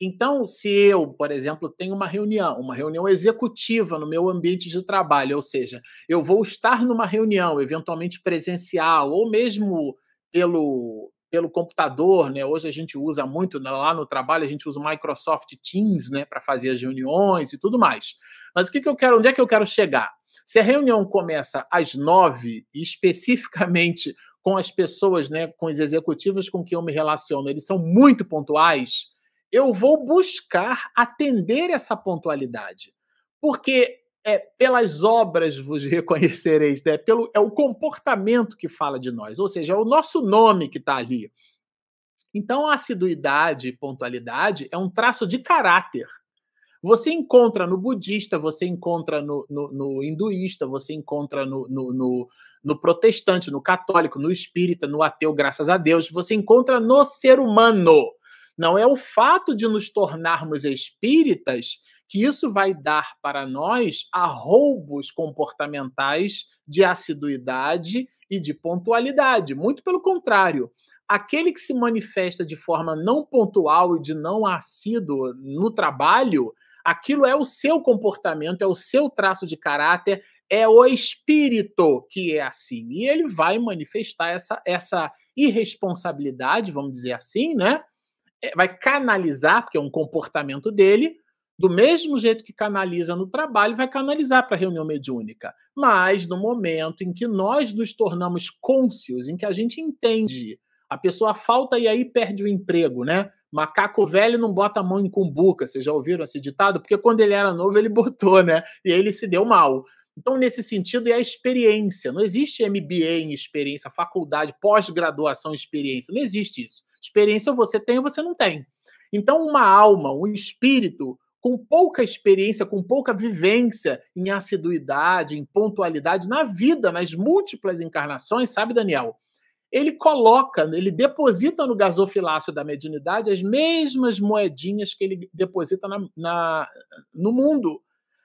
[SPEAKER 2] Então, se eu, por exemplo, tenho uma reunião, uma reunião executiva no meu ambiente de trabalho, ou seja, eu vou estar numa reunião, eventualmente presencial, ou mesmo pelo, pelo computador, né? Hoje a gente usa muito né, lá no trabalho, a gente usa o Microsoft Teams, né, para fazer as reuniões e tudo mais. Mas o que, que eu quero, onde é que eu quero chegar? Se a reunião começa às nove, especificamente com as pessoas, né, com os executivos com quem eu me relaciono, eles são muito pontuais, eu vou buscar atender essa pontualidade. Porque é, pelas obras vos reconhecereis, né? Pelo, é o comportamento que fala de nós, ou seja, é o nosso nome que está ali. Então, a assiduidade e pontualidade é um traço de caráter. Você encontra no budista, você encontra no, no, no hinduísta, você encontra no, no, no, protestante, no católico, no espírita, no ateu, graças a Deus, você encontra no ser humano. Não é o fato de nos tornarmos espíritas que isso vai dar para nós arroubos comportamentais de assiduidade e de pontualidade. Muito pelo contrário. Aquele que se manifesta de forma não pontual e de não assíduo no trabalho, aquilo é o seu comportamento, é o seu traço de caráter, é o espírito que é assim. E ele vai manifestar essa, essa irresponsabilidade, vamos dizer assim, né? É, vai canalizar, porque é um comportamento dele, do mesmo jeito que canaliza no trabalho, vai canalizar para a reunião mediúnica. Mas no momento em que nós nos tornamos cônscios, em que a gente entende, a pessoa falta e aí perde o emprego, né? Macaco velho não bota a mão em cumbuca. Vocês já ouviram esse ditado? Porque quando ele era novo, ele botou, né? E aí ele se deu mal. Então, nesse sentido, é a experiência. Não existe MBA em experiência, faculdade, pós-graduação em experiência. Não existe isso. Experiência você tem ou você não tem. Então, uma alma, um espírito com pouca experiência, com pouca vivência em assiduidade, em pontualidade na vida, nas múltiplas encarnações, sabe, Daniel? ele coloca, ele deposita no gasofilácio da mediunidade as mesmas moedinhas que ele deposita na, na no mundo.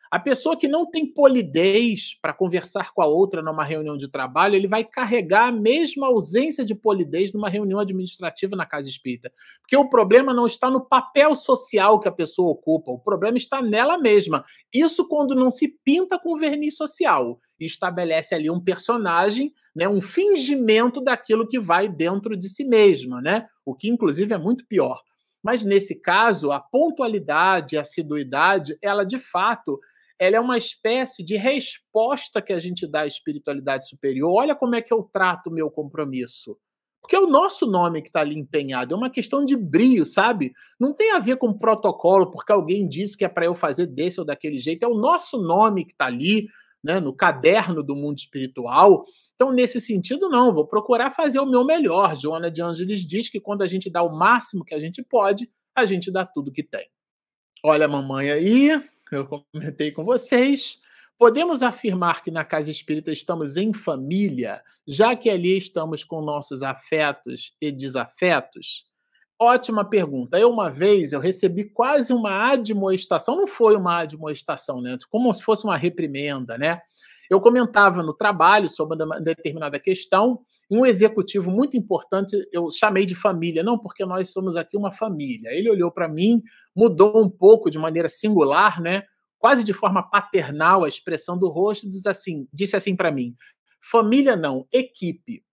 [SPEAKER 2] A pessoa que não tem polidez para conversar com a outra numa reunião de trabalho, ele vai carregar a mesma ausência de polidez numa reunião administrativa na casa espírita. Porque o problema não está no papel social que a pessoa ocupa, o problema está nela mesma. Isso quando não se pinta com verniz social e estabelece ali um personagem, né, um fingimento daquilo que vai dentro de si mesma, né? O que inclusive é muito pior. Mas nesse caso, a pontualidade, a assiduidade, ela de fato ela é uma espécie de resposta que a gente dá à espiritualidade superior. Olha como é que eu trato o meu compromisso. Porque é o nosso nome que está ali empenhado, é uma questão de brio, sabe? Não tem a ver com protocolo, porque alguém disse que é para eu fazer desse ou daquele jeito, é o nosso nome que está ali, né, no caderno do mundo espiritual. Então, nesse sentido, não, vou procurar fazer o meu melhor. Joana de Angelis diz que quando a gente dá o máximo que a gente pode, a gente dá tudo que tem. Olha a mamãe aí, eu comentei com vocês. Podemos afirmar que na casa espírita estamos em família, já que ali estamos com nossos afetos e desafetos? Ótima pergunta. Eu, uma vez, eu recebi quase uma admoestação, não foi uma admoestação, né? Como se fosse uma reprimenda, né? Eu comentava no trabalho sobre uma determinada questão, e um executivo muito importante eu chamei de família, não porque nós somos aqui uma família. Ele olhou para mim, mudou um pouco de maneira singular, né? Quase de forma paternal a expressão do rosto, diz assim, disse assim para mim: família não, equipe.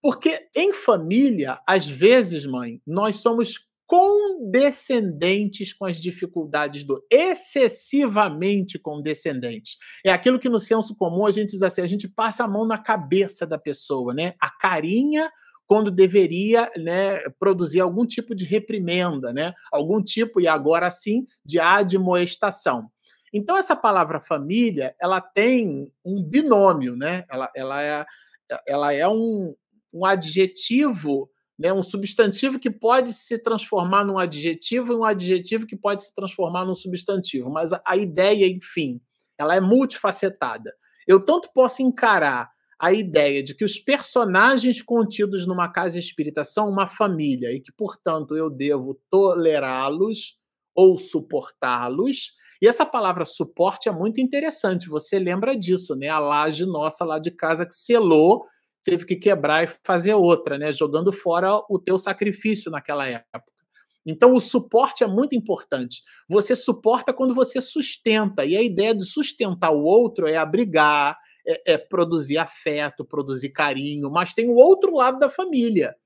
[SPEAKER 2] Porque em família, às vezes, mãe, nós somos condescendentes com as dificuldades do excessivamente condescendentes. É aquilo que no senso comum a gente diz assim, a gente passa a mão na cabeça da pessoa, né? A carinha quando deveria né, produzir algum tipo de reprimenda, né? algum tipo, e agora sim, de admoestação. Então, essa palavra família, ela tem um binômio, né? ela, ela é, ela é um, um adjetivo né? um substantivo que pode se transformar num adjetivo e um adjetivo que pode se transformar num substantivo. Mas a, ideia, enfim, ela é multifacetada. Eu tanto posso encarar a ideia de que os personagens contidos numa casa espírita são uma família e que, portanto, eu devo tolerá-los ou suportá-los. E essa palavra suporte é muito interessante. Você lembra disso, né? A laje nossa lá de casa que selou teve que quebrar e fazer outra, né? Jogando fora o teu sacrifício naquela época. Então, o suporte é muito importante. Você suporta quando você sustenta. E a ideia de sustentar o outro é abrigar, é, é produzir afeto, produzir carinho. Mas tem o outro lado da família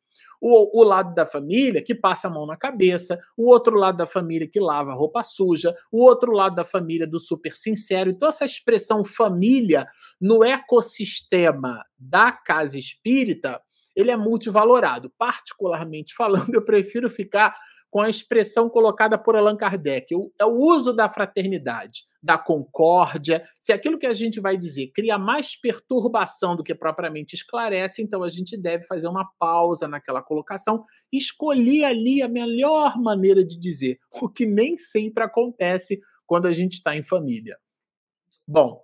[SPEAKER 2] o, o lado da família que passa a mão na cabeça, o outro lado da família que lava roupa suja, o outro lado da família do super sincero. Então, essa expressão família no ecossistema da casa espírita, ele é multivalorado. Particularmente falando, eu prefiro ficar com a expressão colocada por Allan Kardec, é o uso da fraternidade, da concórdia. Se aquilo que a gente vai dizer cria mais perturbação do que propriamente esclarece, então a gente deve fazer uma pausa naquela colocação, escolher ali a melhor maneira de dizer, o que nem sempre acontece quando a gente está em família. Bom,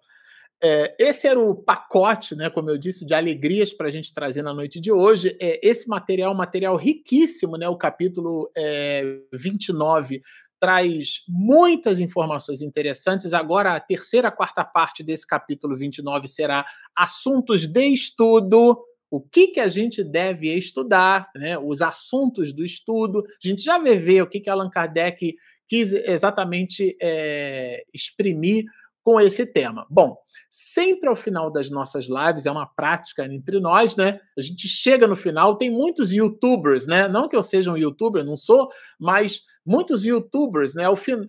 [SPEAKER 2] é, esse era o pacote, né, como eu disse, de alegrias para a gente trazer na noite de hoje. É, esse material é material riquíssimo, né, o capítulo é, 29 traz muitas informações interessantes. Agora, a terceira, quarta parte desse capítulo 29 será assuntos de estudo. O que, que a gente deve estudar, né? os assuntos do estudo. A gente já vai ver o que, que Allan Kardec quis exatamente é, exprimir com esse tema. Bom, sempre ao final das nossas lives, é uma prática entre nós, né? A gente chega no final, tem muitos youtubers, né? Não que eu seja um youtuber, não sou, mas muitos youtubers, né?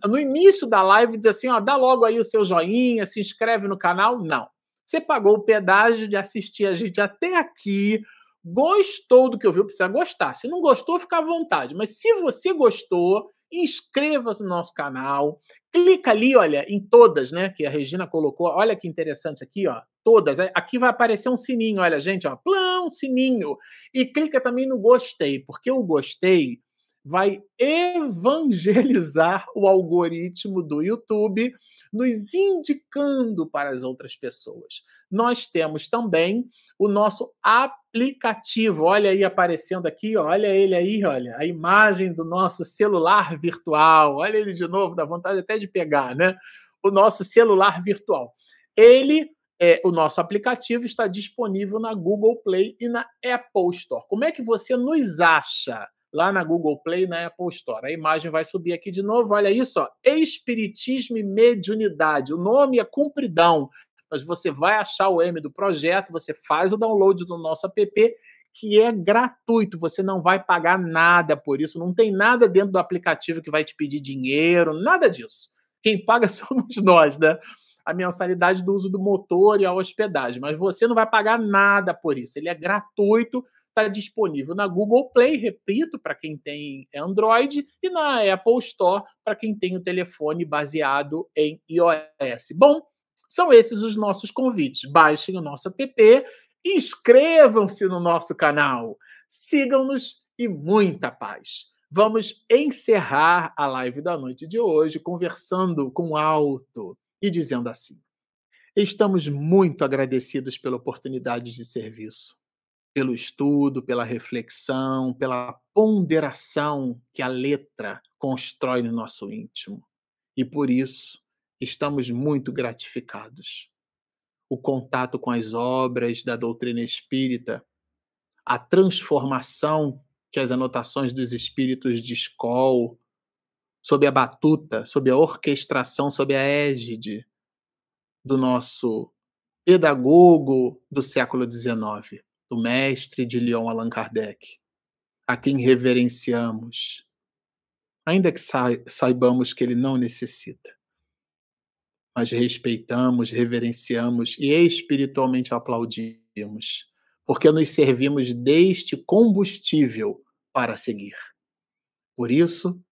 [SPEAKER 2] No início da live diz assim, ó, dá logo aí o seu joinha, se inscreve no canal. Não. Você pagou o pedágio de assistir a gente até aqui, gostou do que ouviu, precisa gostar. Se não gostou, fica à vontade. Mas se você gostou, inscreva-se no nosso canal, clica ali, olha, em todas, né, que a Regina colocou. Olha que interessante aqui, ó, todas. Aqui vai aparecer um sininho, olha, gente, ó, plão, sininho. E clica também no gostei, porque o gostei vai evangelizar o algoritmo do YouTube, nos indicando para as outras pessoas. Nós temos também o nosso aplicativo. Olha aí aparecendo aqui, olha ele aí, olha, a imagem do nosso celular virtual. Olha ele de novo, dá vontade até de pegar, né? O nosso celular virtual. Ele é, o nosso aplicativo está disponível na Google Play e na Apple Store. Como é que você nos acha? Lá na Google Play na Apple Store. A imagem vai subir aqui de novo. Olha isso, ó. Espiritismo e Mediunidade. O nome é cumpridão, mas você vai achar o M do projeto, você faz o download do nosso app, que é gratuito. Você não vai pagar nada por isso. Não tem nada dentro do aplicativo que vai te pedir dinheiro, nada disso. Quem paga somos nós, né? A mensalidade do uso do motor e a hospedagem, mas você não vai pagar nada por isso. Ele é gratuito está disponível na Google Play, repito, para quem tem Android, e na Apple Store, para quem tem o telefone baseado em iOS. Bom, são esses os nossos convites. Baixem o nosso app, inscrevam-se no nosso canal, sigam-nos e muita paz. Vamos encerrar a live da noite de hoje conversando com alto e dizendo assim: Estamos muito agradecidos pela oportunidade de serviço pelo estudo, pela reflexão, pela ponderação que a letra constrói no nosso íntimo. E por isso estamos muito gratificados. O contato com as obras da doutrina espírita, a transformação que as anotações dos espíritos de escola, sob a batuta, sob a orquestração, sob a égide do nosso pedagogo do século XIX, do mestre de Leon Allan Kardec, a quem reverenciamos, ainda que saibamos que ele não necessita. Mas respeitamos, reverenciamos e espiritualmente aplaudimos, porque nos servimos deste combustível para seguir. Por isso,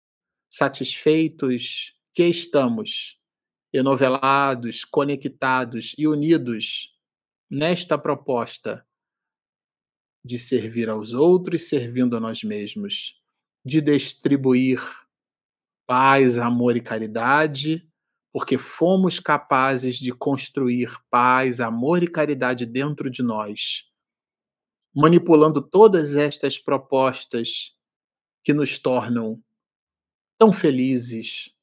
[SPEAKER 2] satisfeitos que estamos, enovelados, conectados e unidos nesta proposta de servir aos outros servindo a nós mesmos, de distribuir paz, amor e caridade, porque fomos capazes de construir paz, amor e caridade dentro de nós, manipulando todas estas propostas que nos tornam tão felizes,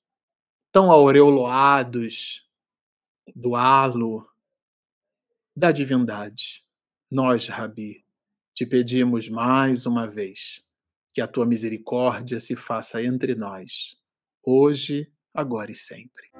[SPEAKER 2] tão aureolados do halo da divindade. Nós, Rabi, te pedimos mais uma vez que a tua misericórdia se faça entre nós, hoje, agora e sempre.